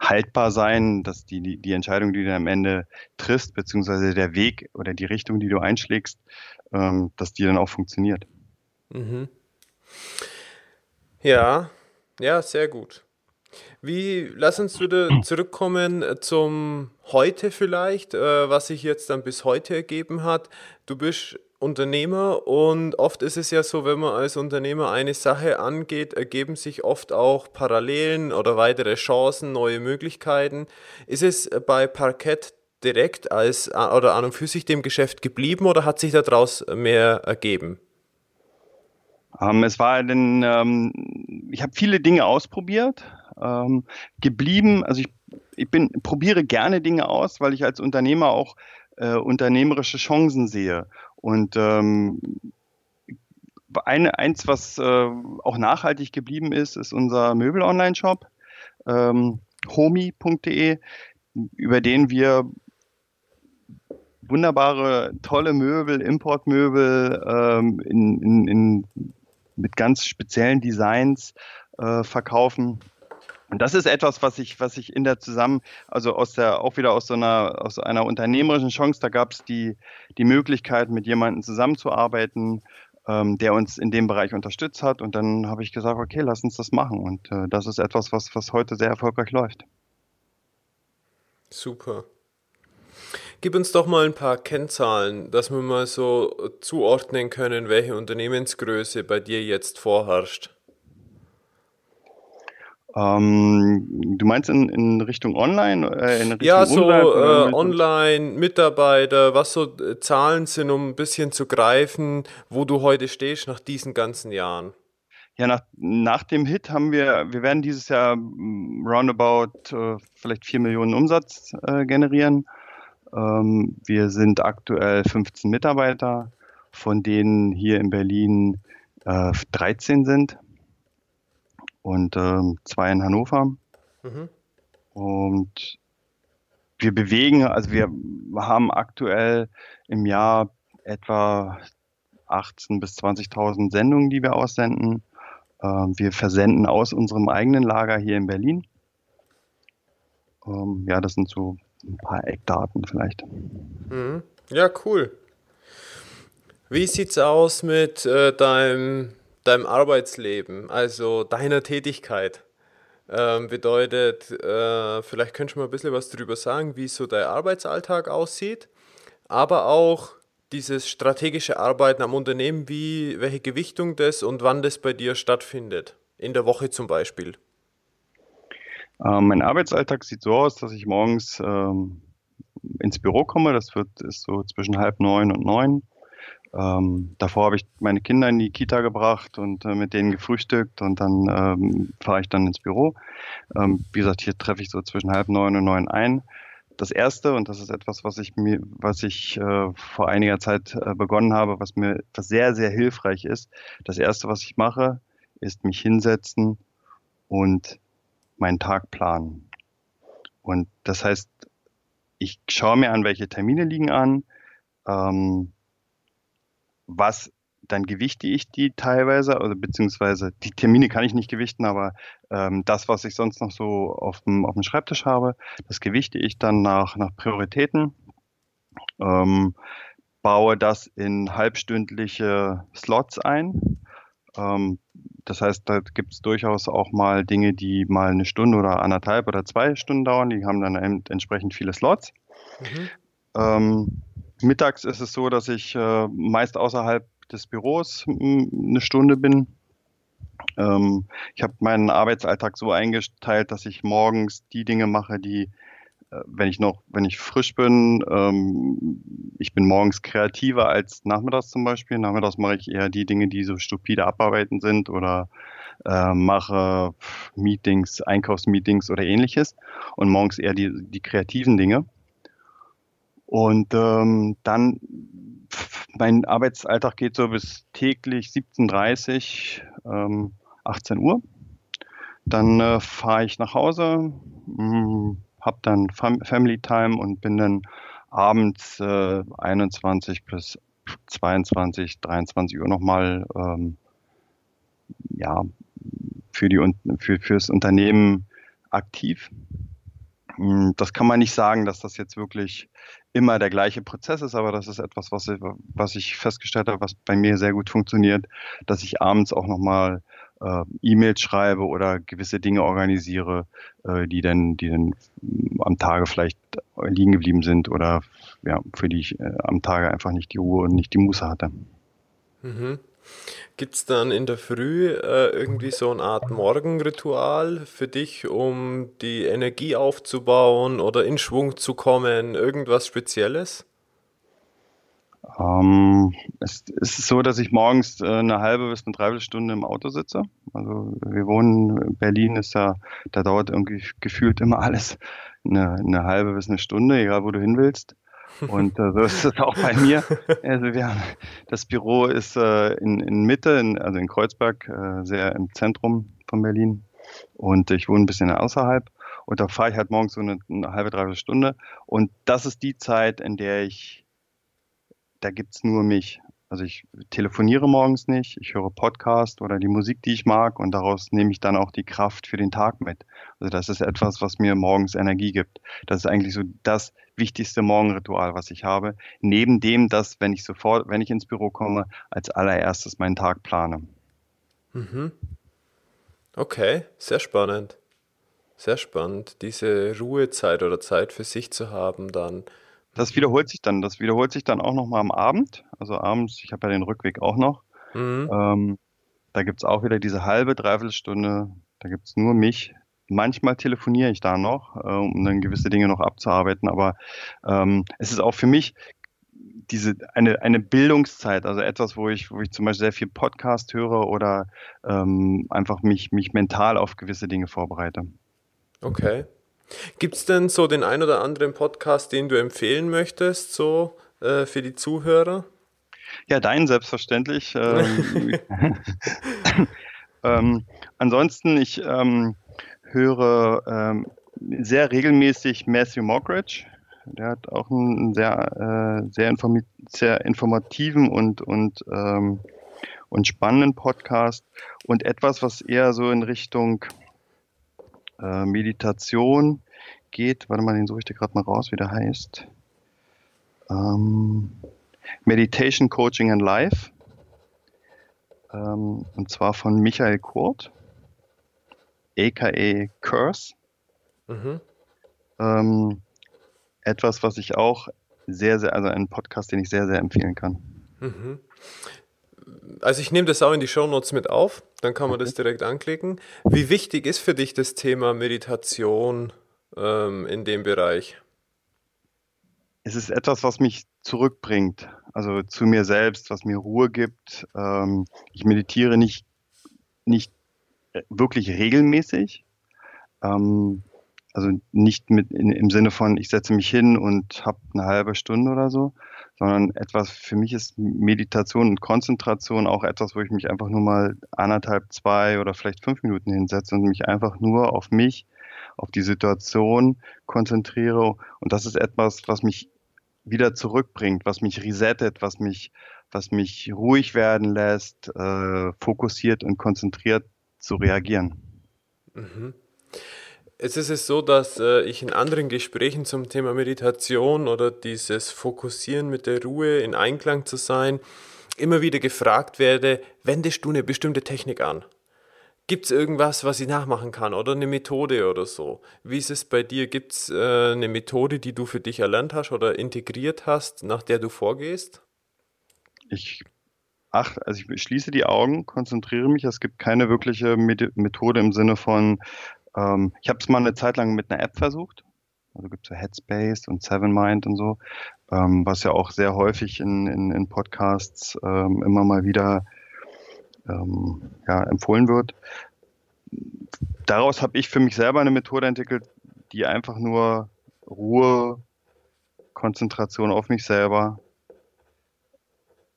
Speaker 2: haltbar sein, dass die, die, Entscheidung, die du am Ende triffst, beziehungsweise der Weg oder die Richtung, die du einschlägst, ähm, dass die dann auch funktioniert. Mhm.
Speaker 1: Ja, ja, sehr gut. Wie, lass uns wieder zurückkommen zum Heute vielleicht, äh, was sich jetzt dann bis heute ergeben hat. Du bist Unternehmer und oft ist es ja so, wenn man als Unternehmer eine Sache angeht, ergeben sich oft auch Parallelen oder weitere Chancen, neue Möglichkeiten. Ist es bei Parkett direkt als oder an und für sich dem Geschäft geblieben oder hat sich daraus mehr ergeben?
Speaker 2: Ähm, es war denn, ähm, ich habe viele Dinge ausprobiert, ähm, geblieben, also ich, ich bin, probiere gerne Dinge aus, weil ich als Unternehmer auch äh, unternehmerische Chancen sehe. Und ähm, eine, eins, was äh, auch nachhaltig geblieben ist, ist unser Möbel-Online-Shop, ähm, homi.de, über den wir wunderbare, tolle Möbel, Importmöbel ähm, in, in, in, mit ganz speziellen Designs äh, verkaufen. Und das ist etwas, was ich, was ich in der Zusammen, also aus der, auch wieder aus so einer, aus einer unternehmerischen Chance, da gab es die, die Möglichkeit, mit jemandem zusammenzuarbeiten, ähm, der uns in dem Bereich unterstützt hat. Und dann habe ich gesagt, okay, lass uns das machen. Und äh, das ist etwas, was, was heute sehr erfolgreich läuft.
Speaker 1: Super. Gib uns doch mal ein paar Kennzahlen, dass wir mal so zuordnen können, welche Unternehmensgröße bei dir jetzt vorherrscht.
Speaker 2: Ähm, du meinst in, in Richtung Online?
Speaker 1: Äh, in Richtung ja, so äh, Online, Mitarbeiter, was so äh, Zahlen sind, um ein bisschen zu greifen, wo du heute stehst nach diesen ganzen Jahren.
Speaker 2: Ja, nach, nach dem Hit haben wir, wir werden dieses Jahr mm, roundabout äh, vielleicht 4 Millionen Umsatz äh, generieren. Ähm, wir sind aktuell 15 Mitarbeiter, von denen hier in Berlin 13 äh, sind und ähm, zwei in Hannover. Mhm. Und wir bewegen, also wir haben aktuell im Jahr etwa 18.000 bis 20.000 Sendungen, die wir aussenden. Ähm, wir versenden aus unserem eigenen Lager hier in Berlin. Ähm, ja, das sind so ein paar Eckdaten vielleicht.
Speaker 1: Mhm. Ja, cool. Wie sieht es aus mit äh, deinem, deinem Arbeitsleben, also deiner Tätigkeit? Ähm, bedeutet, äh, vielleicht könntest du mal ein bisschen was darüber sagen, wie so dein Arbeitsalltag aussieht, aber auch dieses strategische Arbeiten am Unternehmen, wie, welche Gewichtung das und wann das bei dir stattfindet. In der Woche zum Beispiel.
Speaker 2: Ähm, mein Arbeitsalltag sieht so aus, dass ich morgens ähm, ins Büro komme. Das wird, ist so zwischen halb neun und neun. Ähm, davor habe ich meine Kinder in die Kita gebracht und äh, mit denen gefrühstückt und dann ähm, fahre ich dann ins Büro. Ähm, wie gesagt, hier treffe ich so zwischen halb neun und neun ein. Das erste, und das ist etwas, was ich mir, was ich äh, vor einiger Zeit äh, begonnen habe, was mir was sehr, sehr hilfreich ist. Das erste, was ich mache, ist mich hinsetzen und meinen Tag planen. Und das heißt, ich schaue mir an, welche Termine liegen an, ähm, was dann gewichte ich die teilweise, oder beziehungsweise die Termine kann ich nicht gewichten, aber ähm, das, was ich sonst noch so auf dem, auf dem Schreibtisch habe, das gewichte ich dann nach, nach Prioritäten, ähm, baue das in halbstündliche Slots ein. Ähm, das heißt, da gibt es durchaus auch mal Dinge, die mal eine Stunde oder anderthalb oder zwei Stunden dauern. Die haben dann entsprechend viele Slots. Mhm. Mittags ist es so, dass ich äh, meist außerhalb des Büros eine Stunde bin. Ähm, ich habe meinen Arbeitsalltag so eingeteilt, dass ich morgens die Dinge mache, die, äh, wenn ich noch, wenn ich frisch bin, ähm, ich bin morgens kreativer als nachmittags zum Beispiel. Nachmittags mache ich eher die Dinge, die so stupide abarbeiten sind oder äh, mache Meetings, Einkaufsmeetings oder ähnliches und morgens eher die, die kreativen Dinge. Und ähm, dann, mein Arbeitsalltag geht so bis täglich 17.30 ähm, 18 Uhr. Dann äh, fahre ich nach Hause, hm, habe dann Fam Family Time und bin dann abends äh, 21 bis 22, 23 Uhr nochmal ähm, ja, für, die, für, fürs Unternehmen aktiv. Hm, das kann man nicht sagen, dass das jetzt wirklich immer der gleiche Prozess ist, aber das ist etwas, was ich, was ich festgestellt habe, was bei mir sehr gut funktioniert, dass ich abends auch nochmal äh, E-Mails schreibe oder gewisse Dinge organisiere, äh, die dann, die dann am Tage vielleicht liegen geblieben sind oder ja, für die ich äh, am Tage einfach nicht die Ruhe und nicht die Muße hatte.
Speaker 1: Mhm. Gibt es dann in der Früh äh, irgendwie so eine Art Morgenritual für dich, um die Energie aufzubauen oder in Schwung zu kommen? Irgendwas Spezielles?
Speaker 2: Ähm, es, es, ist so, dass ich morgens äh, eine halbe bis eine Dreiviertelstunde im Auto sitze. Also wir wohnen, in Berlin ist ja, da dauert irgendwie gefühlt immer alles eine, eine halbe bis eine Stunde, egal wo du hin willst. Und äh, so ist es auch bei mir. Also wir haben, das Büro ist äh, in, in Mitte, in, also in Kreuzberg, äh, sehr im Zentrum von Berlin. Und ich wohne ein bisschen außerhalb. Und da fahre ich halt morgens so eine, eine halbe, dreiviertel Stunde. Und das ist die Zeit, in der ich, da gibt's nur mich. Also ich telefoniere morgens nicht, ich höre Podcast oder die Musik, die ich mag und daraus nehme ich dann auch die Kraft für den Tag mit. Also das ist etwas, was mir morgens Energie gibt. Das ist eigentlich so das wichtigste Morgenritual, was ich habe. Neben dem, dass, wenn ich sofort, wenn ich ins Büro komme, als allererstes meinen Tag plane.
Speaker 1: Mhm. Okay, sehr spannend. Sehr spannend, diese Ruhezeit oder Zeit für sich zu haben dann.
Speaker 2: Das wiederholt sich dann. Das wiederholt sich dann auch nochmal am Abend. Also abends, ich habe ja den Rückweg auch noch. Mhm. Ähm, da gibt es auch wieder diese halbe, dreiviertel Stunde. Da gibt es nur mich. Manchmal telefoniere ich da noch, äh, um dann gewisse Dinge noch abzuarbeiten. Aber ähm, es ist auch für mich diese eine, eine Bildungszeit, also etwas, wo ich, wo ich zum Beispiel sehr viel Podcast höre oder ähm, einfach mich, mich mental auf gewisse Dinge vorbereite.
Speaker 1: Okay. Gibt es denn so den ein oder anderen Podcast, den du empfehlen möchtest, so äh, für die Zuhörer?
Speaker 2: Ja, deinen selbstverständlich. Ähm, (laughs) ähm, ansonsten, ich ähm, höre ähm, sehr regelmäßig Matthew Mockridge. Der hat auch einen sehr, äh, sehr, informi sehr informativen und, und, ähm, und spannenden Podcast und etwas, was eher so in Richtung äh, Meditation geht. Warte mal, den suche ich dir gerade mal raus, wie der heißt. Ähm, Meditation Coaching and Life. Ähm, und zwar von Michael Kurt, aka Curse. Mhm. Ähm, etwas, was ich auch sehr, sehr, also ein Podcast, den ich sehr, sehr empfehlen kann. Mhm.
Speaker 1: Also ich nehme das auch in die Shownotes mit auf, dann kann man das direkt anklicken. Wie wichtig ist für dich das Thema Meditation ähm, in dem Bereich?
Speaker 2: Es ist etwas, was mich zurückbringt, also zu mir selbst, was mir Ruhe gibt. Ähm, ich meditiere nicht, nicht äh, wirklich regelmäßig. Ähm, also nicht mit in, im Sinne von, ich setze mich hin und habe eine halbe Stunde oder so, sondern etwas, für mich ist Meditation und Konzentration auch etwas, wo ich mich einfach nur mal anderthalb, zwei oder vielleicht fünf Minuten hinsetze und mich einfach nur auf mich, auf die Situation konzentriere. Und das ist etwas, was mich wieder zurückbringt, was mich resettet, was mich, was mich ruhig werden lässt, äh, fokussiert und konzentriert zu reagieren.
Speaker 1: Mhm. Es ist es so, dass äh, ich in anderen Gesprächen zum Thema Meditation oder dieses Fokussieren mit der Ruhe in Einklang zu sein, immer wieder gefragt werde, wendest du eine bestimmte Technik an? Gibt es irgendwas, was ich nachmachen kann oder eine Methode oder so? Wie ist es bei dir? Gibt es äh, eine Methode, die du für dich erlernt hast oder integriert hast, nach der du vorgehst?
Speaker 2: Ich ach, also ich schließe die Augen, konzentriere mich. Es gibt keine wirkliche Methode im Sinne von, ähm, ich habe es mal eine Zeit lang mit einer App versucht. Also gibt es ja Headspace und Seven Mind und so, ähm, was ja auch sehr häufig in, in, in Podcasts ähm, immer mal wieder ähm, ja, empfohlen wird. Daraus habe ich für mich selber eine Methode entwickelt, die einfach nur Ruhe, Konzentration auf mich selber,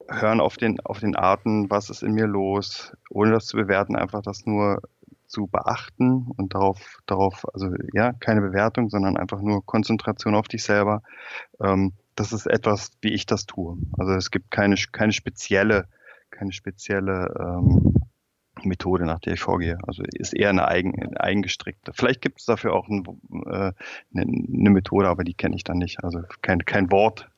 Speaker 2: hören auf den, auf den Arten, was ist in mir los, ohne das zu bewerten, einfach das nur zu beachten und darauf, darauf, also ja, keine Bewertung, sondern einfach nur Konzentration auf dich selber. Ähm, das ist etwas, wie ich das tue. Also es gibt keine, keine spezielle, keine spezielle ähm, Methode, nach der ich vorgehe. Also ist eher eine, eigen, eine eigengestrickte. Vielleicht gibt es dafür auch ein, äh, eine, eine, Methode, aber die kenne ich dann nicht. Also kein, kein Wort,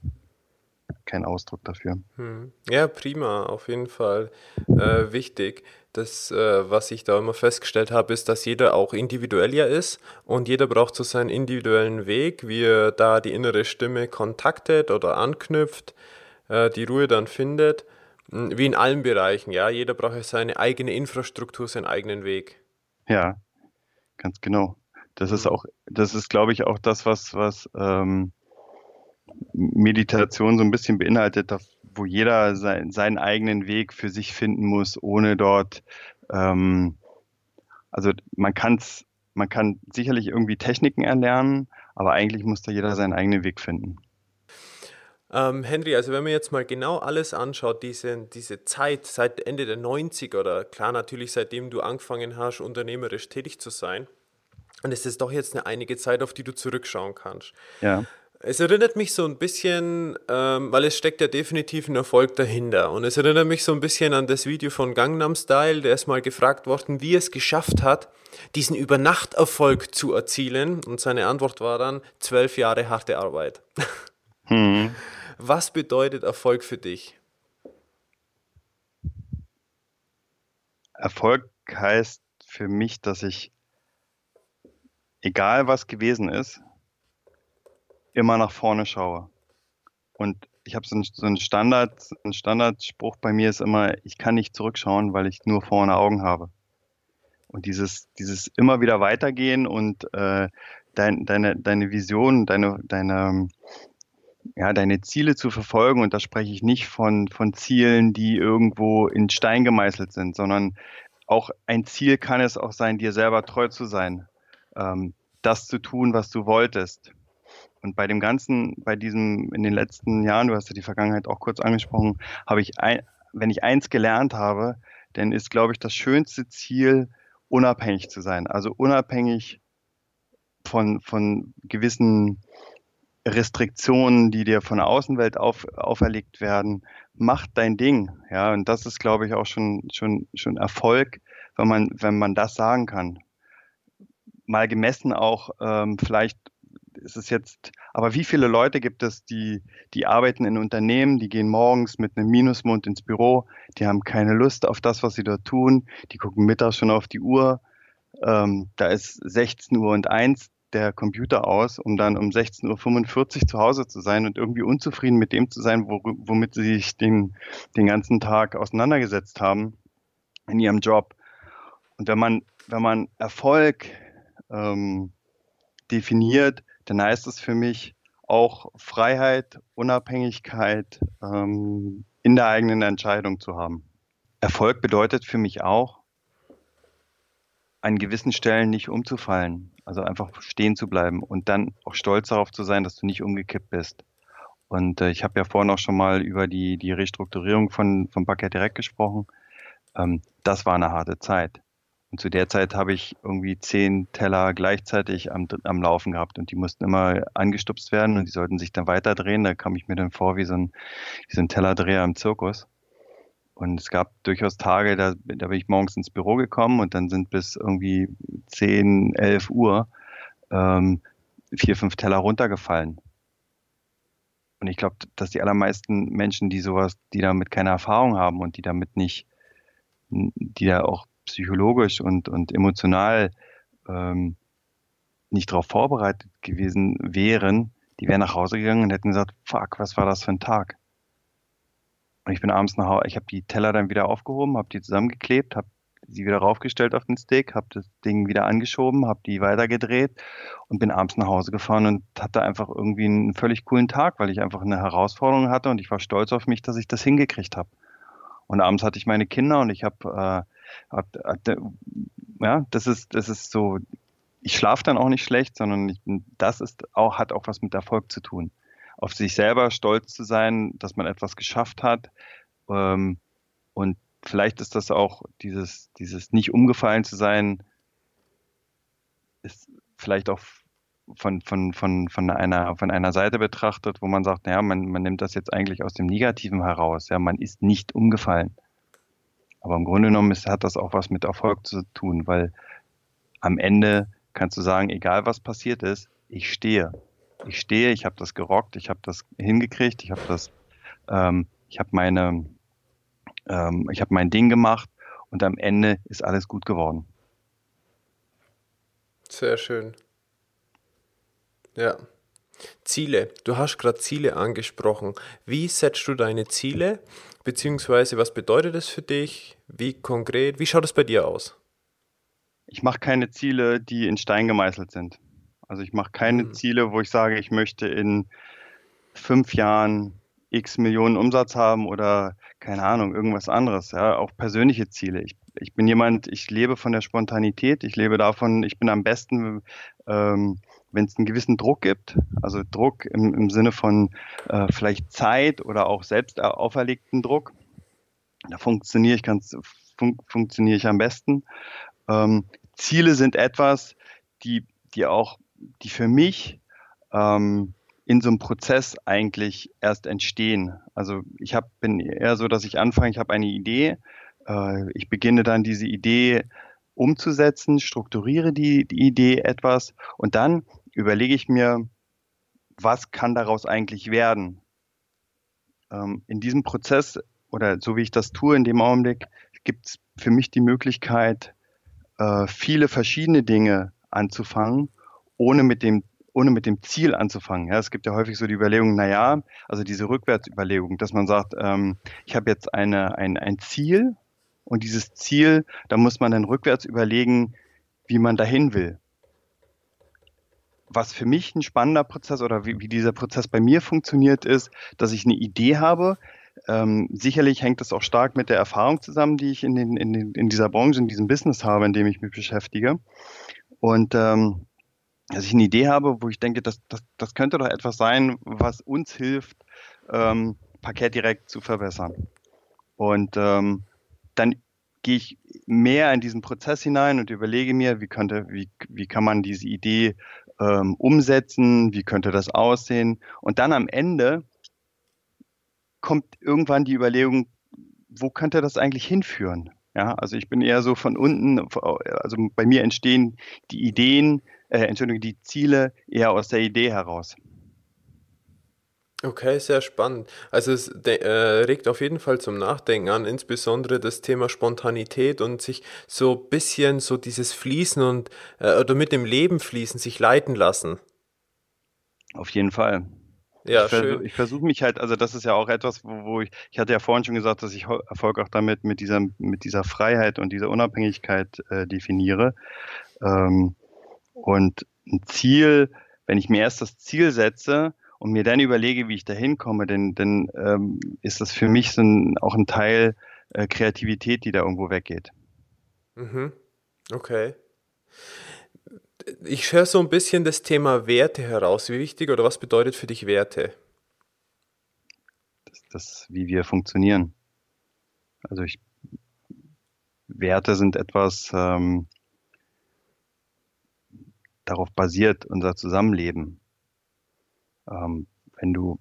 Speaker 2: kein Ausdruck dafür. Hm.
Speaker 1: Ja, prima, auf jeden Fall äh, wichtig. Das, äh, was ich da immer festgestellt habe, ist, dass jeder auch individuell ja ist und jeder braucht so seinen individuellen Weg, wie er da die innere Stimme kontaktet oder anknüpft, äh, die Ruhe dann findet. Hm, wie in allen Bereichen, ja. Jeder braucht seine eigene Infrastruktur, seinen eigenen Weg.
Speaker 2: Ja, ganz genau. Das ist hm. auch, das ist, glaube ich, auch das, was, was ähm, Meditation so ein bisschen beinhaltet, wo jeder sein, seinen eigenen Weg für sich finden muss, ohne dort, ähm, also man kann es, man kann sicherlich irgendwie Techniken erlernen, aber eigentlich muss da jeder seinen eigenen Weg finden.
Speaker 1: Ähm, Henry, also wenn man jetzt mal genau alles anschaut, diese, diese Zeit seit Ende der 90er oder klar natürlich seitdem du angefangen hast, unternehmerisch tätig zu sein, und es ist doch jetzt eine einige Zeit, auf die du zurückschauen kannst.
Speaker 2: Ja.
Speaker 1: Es erinnert mich so ein bisschen, ähm, weil es steckt ja definitiv ein Erfolg dahinter. Und es erinnert mich so ein bisschen an das Video von Gangnam Style, der ist mal gefragt worden, wie er es geschafft hat, diesen Übernachterfolg zu erzielen. Und seine Antwort war dann zwölf Jahre harte Arbeit. (laughs) Hm. Was bedeutet Erfolg für dich?
Speaker 2: Erfolg heißt für mich, dass ich, egal was gewesen ist, immer nach vorne schaue. Und ich habe so, ein, so einen Standard, ein Standardspruch bei mir ist immer, ich kann nicht zurückschauen, weil ich nur vorne Augen habe. Und dieses, dieses immer wieder weitergehen und äh, dein, deine, deine Vision, deine, deine, ja, deine Ziele zu verfolgen, und da spreche ich nicht von, von Zielen, die irgendwo in Stein gemeißelt sind, sondern auch ein Ziel kann es auch sein, dir selber treu zu sein, ähm, das zu tun, was du wolltest. Und bei dem Ganzen, bei diesem, in den letzten Jahren, du hast ja die Vergangenheit auch kurz angesprochen, habe ich, ein, wenn ich eins gelernt habe, dann ist, glaube ich, das schönste Ziel, unabhängig zu sein. Also unabhängig von, von gewissen Restriktionen, die dir von der Außenwelt auf, auferlegt werden, mach dein Ding. Ja, und das ist, glaube ich, auch schon, schon, schon Erfolg, wenn man, wenn man das sagen kann. Mal gemessen auch, ähm, vielleicht ist es jetzt, aber wie viele Leute gibt es, die, die arbeiten in Unternehmen, die gehen morgens mit einem Minusmund ins Büro, die haben keine Lust auf das, was sie dort tun, die gucken mittags schon auf die Uhr, ähm, da ist 16 Uhr und 1 der Computer aus, um dann um 16.45 Uhr zu Hause zu sein und irgendwie unzufrieden mit dem zu sein, wo, womit sie sich den, den ganzen Tag auseinandergesetzt haben in ihrem Job. Und wenn man, wenn man Erfolg ähm, definiert, dann heißt es für mich auch Freiheit, Unabhängigkeit ähm, in der eigenen Entscheidung zu haben. Erfolg bedeutet für mich auch, an gewissen Stellen nicht umzufallen, also einfach stehen zu bleiben und dann auch stolz darauf zu sein, dass du nicht umgekippt bist. Und äh, ich habe ja vorhin auch schon mal über die, die Restrukturierung von, von Backert direkt gesprochen. Ähm, das war eine harte Zeit. Und zu der Zeit habe ich irgendwie zehn Teller gleichzeitig am, am Laufen gehabt und die mussten immer angestupst werden und die sollten sich dann weiter drehen. Da kam ich mir dann vor wie so ein, wie so ein Tellerdreher im Zirkus. Und es gab durchaus Tage, da, da bin ich morgens ins Büro gekommen und dann sind bis irgendwie 10, 11 Uhr ähm, vier, fünf Teller runtergefallen. Und ich glaube, dass die allermeisten Menschen, die sowas, die damit keine Erfahrung haben und die damit nicht, die da auch psychologisch und, und emotional ähm, nicht darauf vorbereitet gewesen wären, die wären nach Hause gegangen und hätten gesagt, fuck, was war das für ein Tag? Und ich bin abends nach Hause, ich habe die Teller dann wieder aufgehoben, habe die zusammengeklebt, habe sie wieder raufgestellt auf den Stick, habe das Ding wieder angeschoben, habe die weitergedreht und bin abends nach Hause gefahren und hatte einfach irgendwie einen völlig coolen Tag, weil ich einfach eine Herausforderung hatte und ich war stolz auf mich, dass ich das hingekriegt habe. Und abends hatte ich meine Kinder und ich habe, äh, ja, das ist, das ist so, ich schlafe dann auch nicht schlecht, sondern ich, das ist auch, hat auch was mit Erfolg zu tun auf sich selber stolz zu sein, dass man etwas geschafft hat. Ähm, und vielleicht ist das auch dieses, dieses nicht umgefallen zu sein, ist vielleicht auch von, von, von, von, einer, von einer Seite betrachtet, wo man sagt, naja, man, man nimmt das jetzt eigentlich aus dem Negativen heraus. Ja, man ist nicht umgefallen. Aber im Grunde genommen ist, hat das auch was mit Erfolg zu tun, weil am Ende kannst du sagen, egal was passiert ist, ich stehe ich stehe, ich habe das gerockt, ich habe das hingekriegt, ich habe das, ähm, ich habe meine, ähm, ich habe mein Ding gemacht und am Ende ist alles gut geworden.
Speaker 1: Sehr schön. Ja. Ziele. Du hast gerade Ziele angesprochen. Wie setzt du deine Ziele? Beziehungsweise was bedeutet das für dich? Wie konkret? Wie schaut es bei dir aus?
Speaker 2: Ich mache keine Ziele, die in Stein gemeißelt sind. Also ich mache keine mhm. Ziele, wo ich sage, ich möchte in fünf Jahren x Millionen Umsatz haben oder keine Ahnung, irgendwas anderes. Ja, auch persönliche Ziele. Ich, ich bin jemand, ich lebe von der Spontanität, ich lebe davon, ich bin am besten, ähm, wenn es einen gewissen Druck gibt, also Druck im, im Sinne von äh, vielleicht Zeit oder auch selbst auferlegten Druck. Da funktioniere ich fun funktioniere ich am besten. Ähm, Ziele sind etwas, die, die auch die für mich ähm, in so einem Prozess eigentlich erst entstehen. Also ich hab, bin eher so, dass ich anfange, ich habe eine Idee, äh, ich beginne dann diese Idee umzusetzen, strukturiere die, die Idee etwas und dann überlege ich mir, was kann daraus eigentlich werden. Ähm, in diesem Prozess oder so wie ich das tue in dem Augenblick, gibt es für mich die Möglichkeit, äh, viele verschiedene Dinge anzufangen ohne mit dem ohne mit dem Ziel anzufangen. Ja, es gibt ja häufig so die Überlegung, na ja, also diese Rückwärtsüberlegung, dass man sagt, ähm, ich habe jetzt eine, ein, ein Ziel und dieses Ziel, da muss man dann rückwärts überlegen, wie man dahin will. Was für mich ein spannender Prozess oder wie, wie dieser Prozess bei mir funktioniert, ist, dass ich eine Idee habe. Ähm, sicherlich hängt das auch stark mit der Erfahrung zusammen, die ich in, den, in, den, in dieser Branche, in diesem Business habe, in dem ich mich beschäftige. Und ähm, dass ich eine Idee habe, wo ich denke, das, das, das könnte doch etwas sein, was uns hilft, ähm, Parkett direkt zu verbessern. Und ähm, dann gehe ich mehr in diesen Prozess hinein und überlege mir, wie könnte, wie, wie kann man diese Idee ähm, umsetzen, wie könnte das aussehen. Und dann am Ende kommt irgendwann die Überlegung, wo könnte das eigentlich hinführen? Ja, also ich bin eher so von unten, also bei mir entstehen die Ideen, äh, Entschuldigung, die Ziele eher aus der Idee heraus.
Speaker 1: Okay, sehr spannend. Also es äh, regt auf jeden Fall zum Nachdenken an, insbesondere das Thema Spontanität und sich so ein bisschen so dieses Fließen und äh, oder mit dem Leben fließen, sich leiten lassen.
Speaker 2: Auf jeden Fall. Ja, ich versuche mich halt, also das ist ja auch etwas, wo, wo, ich, ich hatte ja vorhin schon gesagt, dass ich Erfolg auch damit mit dieser, mit dieser Freiheit und dieser Unabhängigkeit äh, definiere. Ähm, und ein Ziel, wenn ich mir erst das Ziel setze, und mir dann überlege, wie ich da hinkomme, denn, dann ähm, ist das für mich so ein, auch ein Teil äh, Kreativität, die da irgendwo weggeht.
Speaker 1: Mhm. Okay. Ich höre so ein bisschen das Thema Werte heraus. Wie wichtig oder was bedeutet für dich Werte?
Speaker 2: Das, das wie wir funktionieren. Also ich, Werte sind etwas, ähm, darauf basiert unser Zusammenleben ähm, wenn du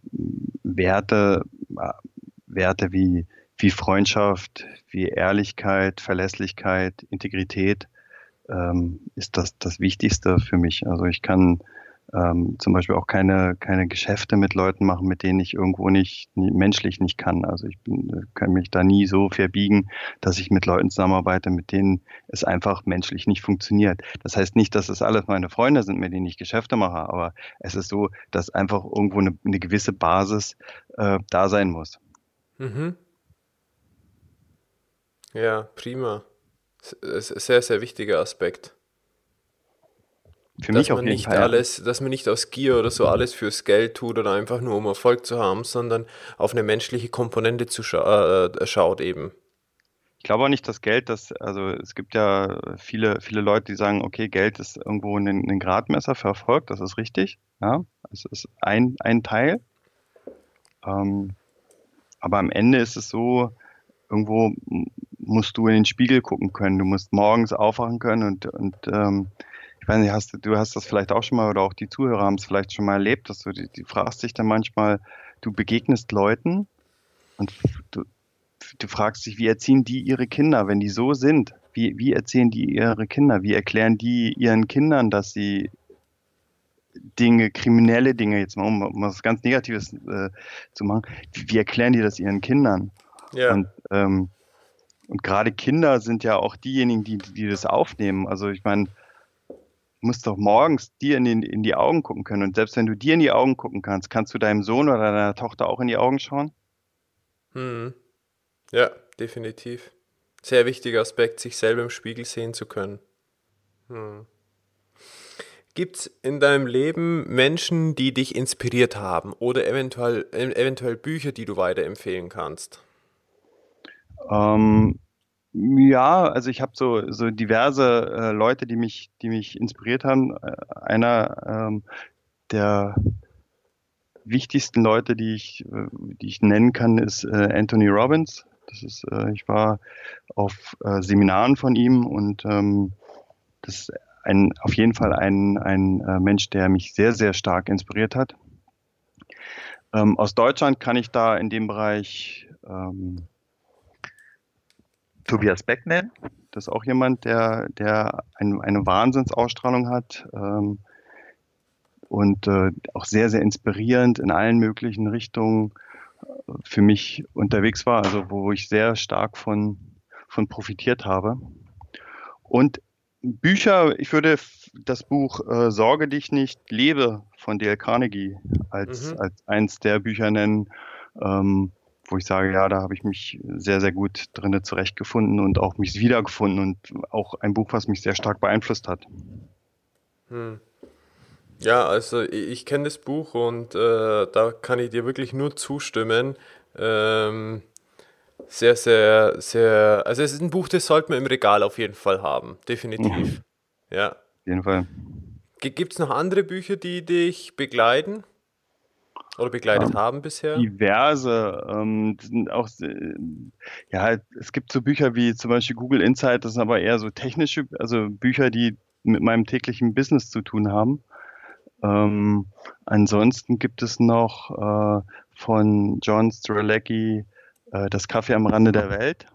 Speaker 2: Werte, äh, Werte wie, wie Freundschaft, wie Ehrlichkeit, Verlässlichkeit, Integrität, ähm, ist das das Wichtigste für mich. Also ich kann ähm, zum Beispiel auch keine, keine Geschäfte mit Leuten machen, mit denen ich irgendwo nicht, menschlich nicht kann. Also ich bin, kann mich da nie so verbiegen, dass ich mit Leuten zusammenarbeite, mit denen es einfach menschlich nicht funktioniert. Das heißt nicht, dass es alles meine Freunde sind, mit denen ich Geschäfte mache, aber es ist so, dass einfach irgendwo eine, eine gewisse Basis äh, da sein muss.
Speaker 1: Mhm. Ja, prima. Sehr, sehr wichtiger Aspekt. Für dass mich man nicht Fall. alles, dass man nicht aus Gier oder so alles fürs Geld tut oder einfach nur um Erfolg zu haben, sondern auf eine menschliche Komponente zu scha äh, schaut eben.
Speaker 2: Ich glaube auch nicht, dass Geld, das, also es gibt ja viele, viele Leute, die sagen, okay, Geld ist irgendwo ein, ein Gradmesser für Erfolg, das ist richtig. Ja, es ist ein, ein Teil. Ähm, aber am Ende ist es so, irgendwo musst du in den Spiegel gucken können. Du musst morgens aufwachen können und, und ähm, ich weiß nicht, hast, du hast das vielleicht auch schon mal oder auch die Zuhörer haben es vielleicht schon mal erlebt, dass du die, die fragst dich dann manchmal, du begegnest Leuten und du, du fragst dich, wie erziehen die ihre Kinder, wenn die so sind? Wie, wie erziehen die ihre Kinder? Wie erklären die ihren Kindern, dass sie Dinge, kriminelle Dinge, jetzt mal um, um was ganz Negatives äh, zu machen, wie, wie, erklären die das ihren Kindern? Ja. Und, ähm, und gerade Kinder sind ja auch diejenigen, die, die das aufnehmen. Also ich meine, musst doch morgens dir in, den, in die Augen gucken können. Und selbst wenn du dir in die Augen gucken kannst, kannst du deinem Sohn oder deiner Tochter auch in die Augen schauen?
Speaker 1: Hm. Ja, definitiv. Sehr wichtiger Aspekt, sich selber im Spiegel sehen zu können. Hm. Gibt es in deinem Leben Menschen, die dich inspiriert haben oder eventuell, eventuell Bücher, die du weiterempfehlen kannst?
Speaker 2: Ähm, ja, also ich habe so, so diverse äh, Leute, die mich, die mich inspiriert haben. Äh, einer ähm, der wichtigsten Leute, die ich, äh, die ich nennen kann, ist äh, Anthony Robbins. Das ist, äh, ich war auf äh, Seminaren von ihm und ähm, das ist ein, auf jeden Fall ein, ein äh, Mensch, der mich sehr, sehr stark inspiriert hat. Ähm, aus Deutschland kann ich da in dem Bereich ähm, Tobias Beck nennen. Das ist auch jemand, der, der ein, eine Wahnsinnsausstrahlung hat ähm, und äh, auch sehr, sehr inspirierend in allen möglichen Richtungen äh, für mich unterwegs war, also wo ich sehr stark von, von profitiert habe. Und Bücher, ich würde das Buch äh, Sorge dich nicht, lebe von Dale Carnegie als, mhm. als eins der Bücher nennen, ähm, wo ich sage, ja, da habe ich mich sehr, sehr gut drinne zurechtgefunden und auch mich wiedergefunden und auch ein Buch, was mich sehr stark beeinflusst hat.
Speaker 1: Hm. Ja, also ich, kenne das Buch und äh, da kann ich dir wirklich nur zustimmen. Ähm, sehr, sehr, sehr, also es ist ein Buch, das sollte man im Regal auf jeden Fall haben, definitiv. Mhm. Ja. Auf
Speaker 2: jeden Fall.
Speaker 1: Gibt es noch andere Bücher, die dich begleiten? Oder begleitet ja, haben bisher?
Speaker 2: Diverse. Ähm, auch, äh, ja, es gibt so Bücher wie zum Beispiel Google Insight, das sind aber eher so technische, also Bücher, die mit meinem täglichen Business zu tun haben. Ähm, ansonsten gibt es noch äh, von John Strelecki äh, Das Kaffee am Rande der Welt.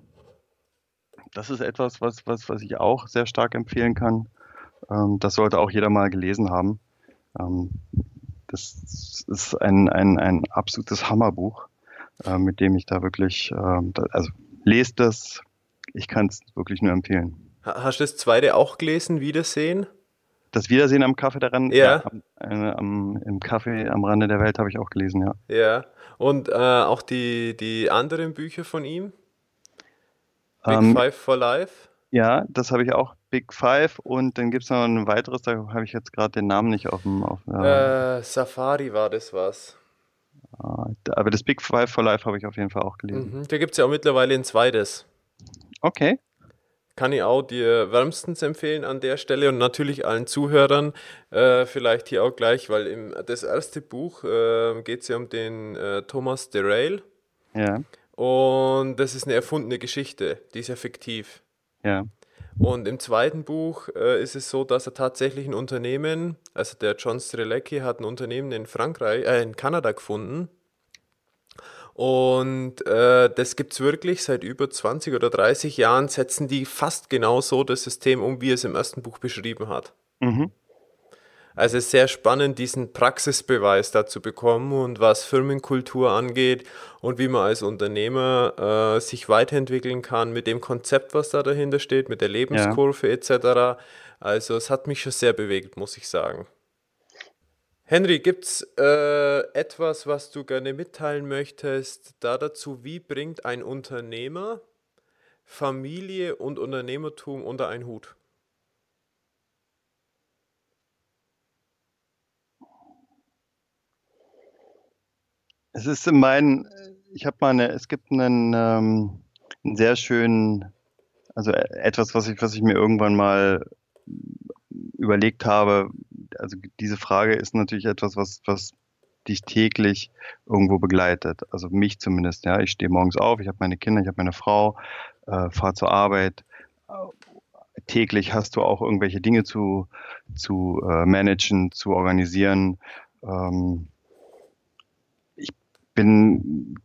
Speaker 2: Das ist etwas, was, was, was ich auch sehr stark empfehlen kann. Ähm, das sollte auch jeder mal gelesen haben. Das ist ein, ein, ein absolutes Hammerbuch, äh, mit dem ich da wirklich, äh, also lest das, ich kann es wirklich nur empfehlen.
Speaker 1: Hast du das zweite auch gelesen, Wiedersehen?
Speaker 2: Das Wiedersehen am Kaffee daran,
Speaker 1: ja. ja
Speaker 2: am, äh, am, im Kaffee am Rande der Welt habe ich auch gelesen, ja.
Speaker 1: Ja, und äh, auch die, die anderen Bücher von ihm? Big ähm, Five for Life?
Speaker 2: Ja, das habe ich auch. Big Five und dann gibt es noch ein weiteres, da habe ich jetzt gerade den Namen nicht auf dem. Auf,
Speaker 1: äh, Safari war das was.
Speaker 2: Ah, aber das Big Five for Life habe ich auf jeden Fall auch gelesen.
Speaker 1: Mhm, da gibt es ja auch mittlerweile ein zweites.
Speaker 2: Okay.
Speaker 1: Kann ich auch dir wärmstens empfehlen an der Stelle und natürlich allen Zuhörern äh, vielleicht hier auch gleich, weil im das erste Buch äh, geht es ja um den äh, Thomas Derail.
Speaker 2: Ja.
Speaker 1: Und das ist eine erfundene Geschichte, die ist ja fiktiv.
Speaker 2: Ja.
Speaker 1: Und im zweiten Buch äh, ist es so, dass er tatsächlich ein Unternehmen, also der John Strelecki hat ein Unternehmen in Frankreich, äh, in Kanada gefunden. Und äh, das gibt es wirklich seit über 20 oder 30 Jahren, setzen die fast genau so das System um, wie es im ersten Buch beschrieben hat. Mhm. Also es ist sehr spannend, diesen Praxisbeweis dazu bekommen und was Firmenkultur angeht und wie man als Unternehmer äh, sich weiterentwickeln kann mit dem Konzept, was da dahinter steht, mit der Lebenskurve ja. etc. Also es hat mich schon sehr bewegt, muss ich sagen. Henry, gibt es äh, etwas, was du gerne mitteilen möchtest, da dazu, wie bringt ein Unternehmer Familie und Unternehmertum unter einen Hut?
Speaker 2: Es ist in meinen, ich habe mal eine, es gibt einen, ähm, einen sehr schönen, also etwas, was ich, was ich mir irgendwann mal überlegt habe. Also diese Frage ist natürlich etwas, was, was dich täglich irgendwo begleitet. Also mich zumindest. Ja, ich stehe morgens auf, ich habe meine Kinder, ich habe meine Frau, äh, fahre zur Arbeit. Täglich hast du auch irgendwelche Dinge zu, zu äh, managen, zu organisieren. Ähm, bin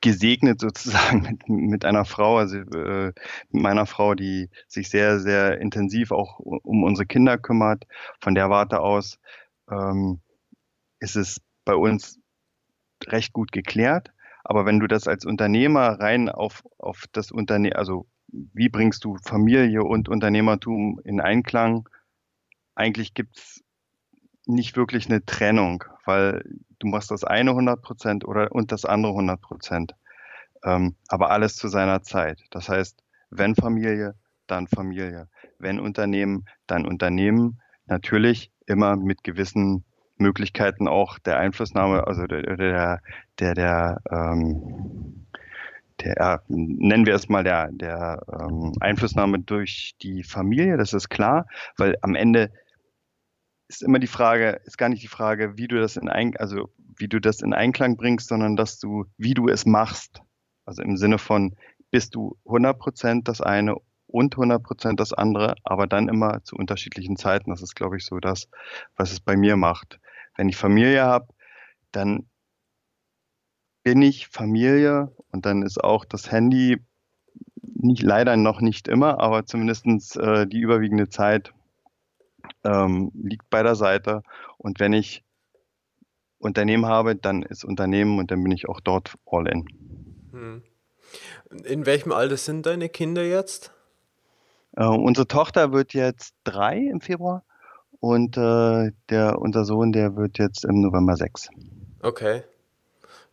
Speaker 2: gesegnet sozusagen (laughs) mit, mit einer Frau, also äh, mit meiner Frau, die sich sehr, sehr intensiv auch um unsere Kinder kümmert. Von der Warte aus ähm, ist es bei uns recht gut geklärt. Aber wenn du das als Unternehmer rein auf, auf das Unternehmen, also wie bringst du Familie und Unternehmertum in Einklang? Eigentlich gibt es nicht wirklich eine Trennung, weil du machst das eine 100 Prozent und das andere 100 Prozent. Ähm, aber alles zu seiner Zeit. Das heißt, wenn Familie, dann Familie. Wenn Unternehmen, dann Unternehmen. Natürlich immer mit gewissen Möglichkeiten auch der Einflussnahme, also der, der, der, der, ähm, der nennen wir es mal der, der ähm, Einflussnahme durch die Familie, das ist klar, weil am Ende ist immer die Frage, ist gar nicht die Frage, wie du das in Ein, also wie du das in Einklang bringst, sondern dass du, wie du es machst. Also im Sinne von, bist du 100% das eine und 100% das andere, aber dann immer zu unterschiedlichen Zeiten. Das ist, glaube ich, so das, was es bei mir macht. Wenn ich Familie habe, dann bin ich Familie und dann ist auch das Handy nicht, leider noch nicht immer, aber zumindest äh, die überwiegende Zeit ähm, liegt bei der Seite. Und wenn ich Unternehmen habe, dann ist Unternehmen und dann bin ich auch dort all in. Hm.
Speaker 1: In welchem Alter sind deine Kinder jetzt?
Speaker 2: Äh, unsere Tochter wird jetzt drei im Februar und äh, der, unser Sohn, der wird jetzt im November sechs.
Speaker 1: Okay.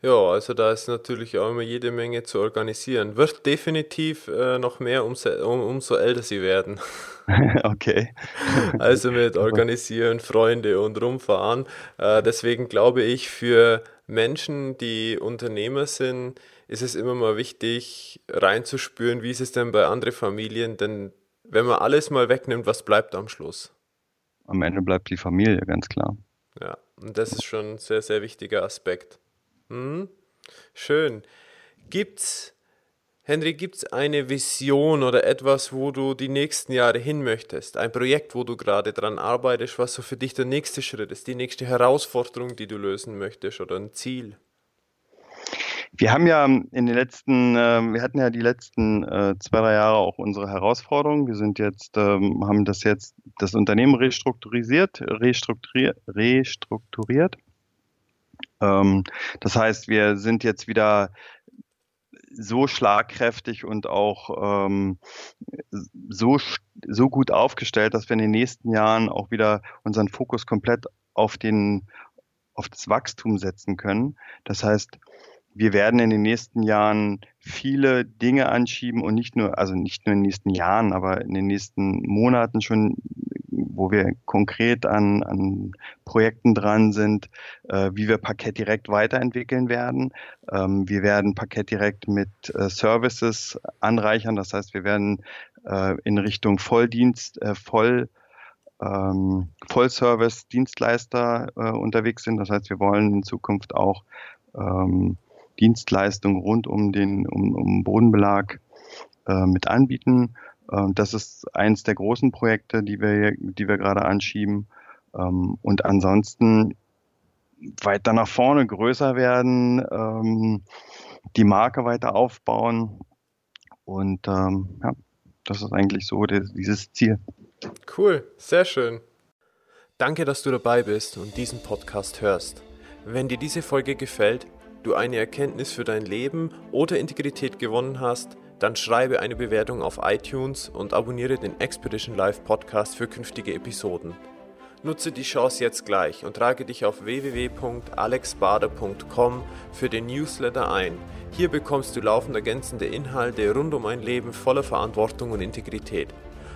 Speaker 1: Ja, also da ist natürlich auch immer jede Menge zu organisieren. Wird definitiv äh, noch mehr, umso, um, umso älter sie werden. (laughs)
Speaker 2: okay. (laughs)
Speaker 1: Also mit organisieren, Freunde und rumfahren. Äh, deswegen glaube ich, für Menschen, die Unternehmer sind, ist es immer mal wichtig, reinzuspüren, wie ist es denn bei anderen Familien, denn wenn man alles mal wegnimmt, was bleibt am Schluss?
Speaker 2: Am Ende bleibt die Familie, ganz klar.
Speaker 1: Ja, und das ist schon ein sehr, sehr wichtiger Aspekt. Hm? Schön. Gibt es Henry, gibt es eine Vision oder etwas, wo du die nächsten Jahre hin möchtest? Ein Projekt, wo du gerade dran arbeitest, was so für dich der nächste Schritt ist, die nächste Herausforderung, die du lösen möchtest oder ein Ziel?
Speaker 2: Wir haben ja in den letzten, äh, wir hatten ja die letzten äh, zwei, drei Jahre auch unsere Herausforderungen. Wir sind jetzt, ähm, haben das jetzt, das Unternehmen restrukturisiert, restrukturiert, restrukturiert. Ähm, das heißt, wir sind jetzt wieder so schlagkräftig und auch ähm, so, so gut aufgestellt, dass wir in den nächsten Jahren auch wieder unseren Fokus komplett auf den auf das Wachstum setzen können. Das heißt, wir werden in den nächsten Jahren viele Dinge anschieben und nicht nur, also nicht nur in den nächsten Jahren, aber in den nächsten Monaten schon, wo wir konkret an, an Projekten dran sind, äh, wie wir Parkett direkt weiterentwickeln werden. Ähm, wir werden Parkett direkt mit äh, Services anreichern. Das heißt, wir werden äh, in Richtung Volldienst, äh, Voll ähm, Vollservice-Dienstleister äh, unterwegs sind. Das heißt, wir wollen in Zukunft auch ähm, Dienstleistungen rund um den um, um Bodenbelag äh, mit anbieten. Äh, das ist eins der großen Projekte, die wir, die wir gerade anschieben. Ähm, und ansonsten weiter nach vorne größer werden, ähm, die Marke weiter aufbauen. Und ähm, ja, das ist eigentlich so dieses Ziel.
Speaker 1: Cool, sehr schön. Danke, dass du dabei bist und diesen Podcast hörst. Wenn dir diese Folge gefällt, du eine Erkenntnis für dein Leben oder Integrität gewonnen hast, dann schreibe eine Bewertung auf iTunes und abonniere den Expedition Live Podcast für künftige Episoden. Nutze die Chance jetzt gleich und trage dich auf www.alexbader.com für den Newsletter ein. Hier bekommst du laufend ergänzende Inhalte rund um ein Leben voller Verantwortung und Integrität.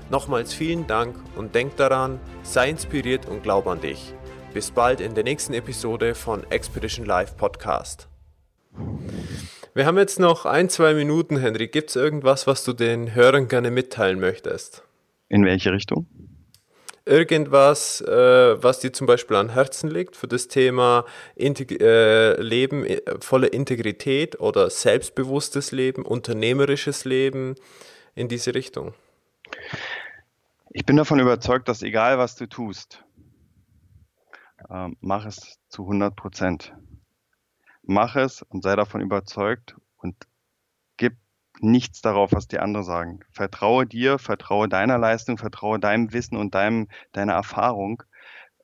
Speaker 1: Nochmals vielen Dank und denk daran, sei inspiriert und glaub an dich. Bis bald in der nächsten Episode von Expedition Live Podcast. Wir haben jetzt noch ein, zwei Minuten, Henry. Gibt es irgendwas, was du den Hörern gerne mitteilen möchtest?
Speaker 2: In welche Richtung?
Speaker 1: Irgendwas, äh, was dir zum Beispiel an Herzen liegt für das Thema Integ äh, Leben, äh, volle Integrität oder selbstbewusstes Leben, unternehmerisches Leben in diese Richtung?
Speaker 2: Ich bin davon überzeugt, dass egal was du tust, äh, mach es zu 100 Prozent mach es und sei davon überzeugt und gib nichts darauf, was die anderen sagen. Vertraue dir, vertraue deiner Leistung, vertraue deinem Wissen und deinem, deiner Erfahrung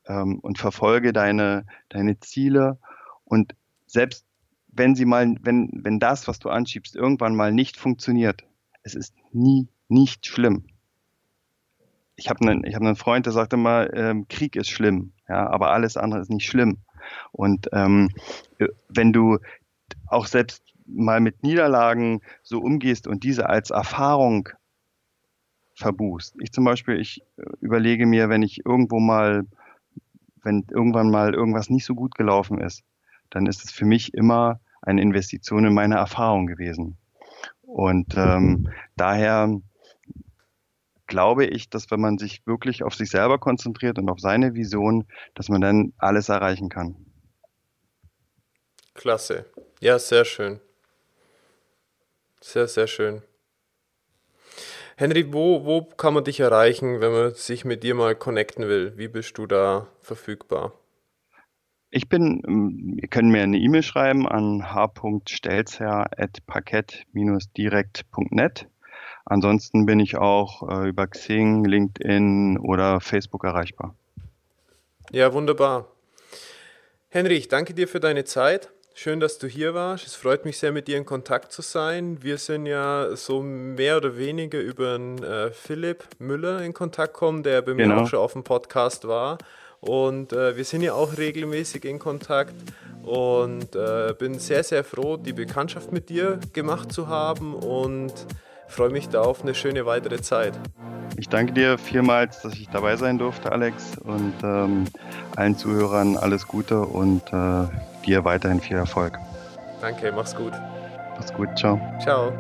Speaker 2: ähm, und verfolge deine, deine Ziele. Und selbst wenn sie mal, wenn, wenn das, was du anschiebst, irgendwann mal nicht funktioniert, es ist nie, nicht schlimm. Ich habe einen, hab einen Freund, der sagte immer, ähm, Krieg ist schlimm, ja, aber alles andere ist nicht schlimm. Und ähm, wenn du auch selbst mal mit Niederlagen so umgehst und diese als Erfahrung verbuchst. Ich zum Beispiel, ich äh, überlege mir, wenn ich irgendwo mal, wenn irgendwann mal irgendwas nicht so gut gelaufen ist, dann ist es für mich immer eine Investition in meine Erfahrung gewesen. Und ähm, daher glaube ich, dass wenn man sich wirklich auf sich selber konzentriert und auf seine Vision, dass man dann alles erreichen kann.
Speaker 1: Klasse. Ja, sehr schön. Sehr, sehr schön. Henry, wo, wo kann man dich erreichen, wenn man sich mit dir mal connecten will? Wie bist du da verfügbar?
Speaker 2: Ich bin, ähm, ihr könnt mir eine E-Mail schreiben an h.stelzer.parkett-direkt.net. Ansonsten bin ich auch äh, über Xing, LinkedIn oder Facebook erreichbar.
Speaker 1: Ja, wunderbar. Henry, ich danke dir für deine Zeit. Schön, dass du hier warst. Es freut mich sehr, mit dir in Kontakt zu sein. Wir sind ja so mehr oder weniger über einen, äh, Philipp Müller in Kontakt gekommen, der bei genau. mir auch schon auf dem Podcast war. Und äh, wir sind ja auch regelmäßig in Kontakt und äh, bin sehr, sehr froh, die Bekanntschaft mit dir gemacht zu haben und freue mich da auf eine schöne weitere Zeit.
Speaker 2: Ich danke dir vielmals, dass ich dabei sein durfte, Alex, und ähm, allen Zuhörern alles Gute und äh, dir weiterhin viel Erfolg.
Speaker 1: Danke, mach's gut.
Speaker 2: Mach's gut, ciao.
Speaker 1: Ciao.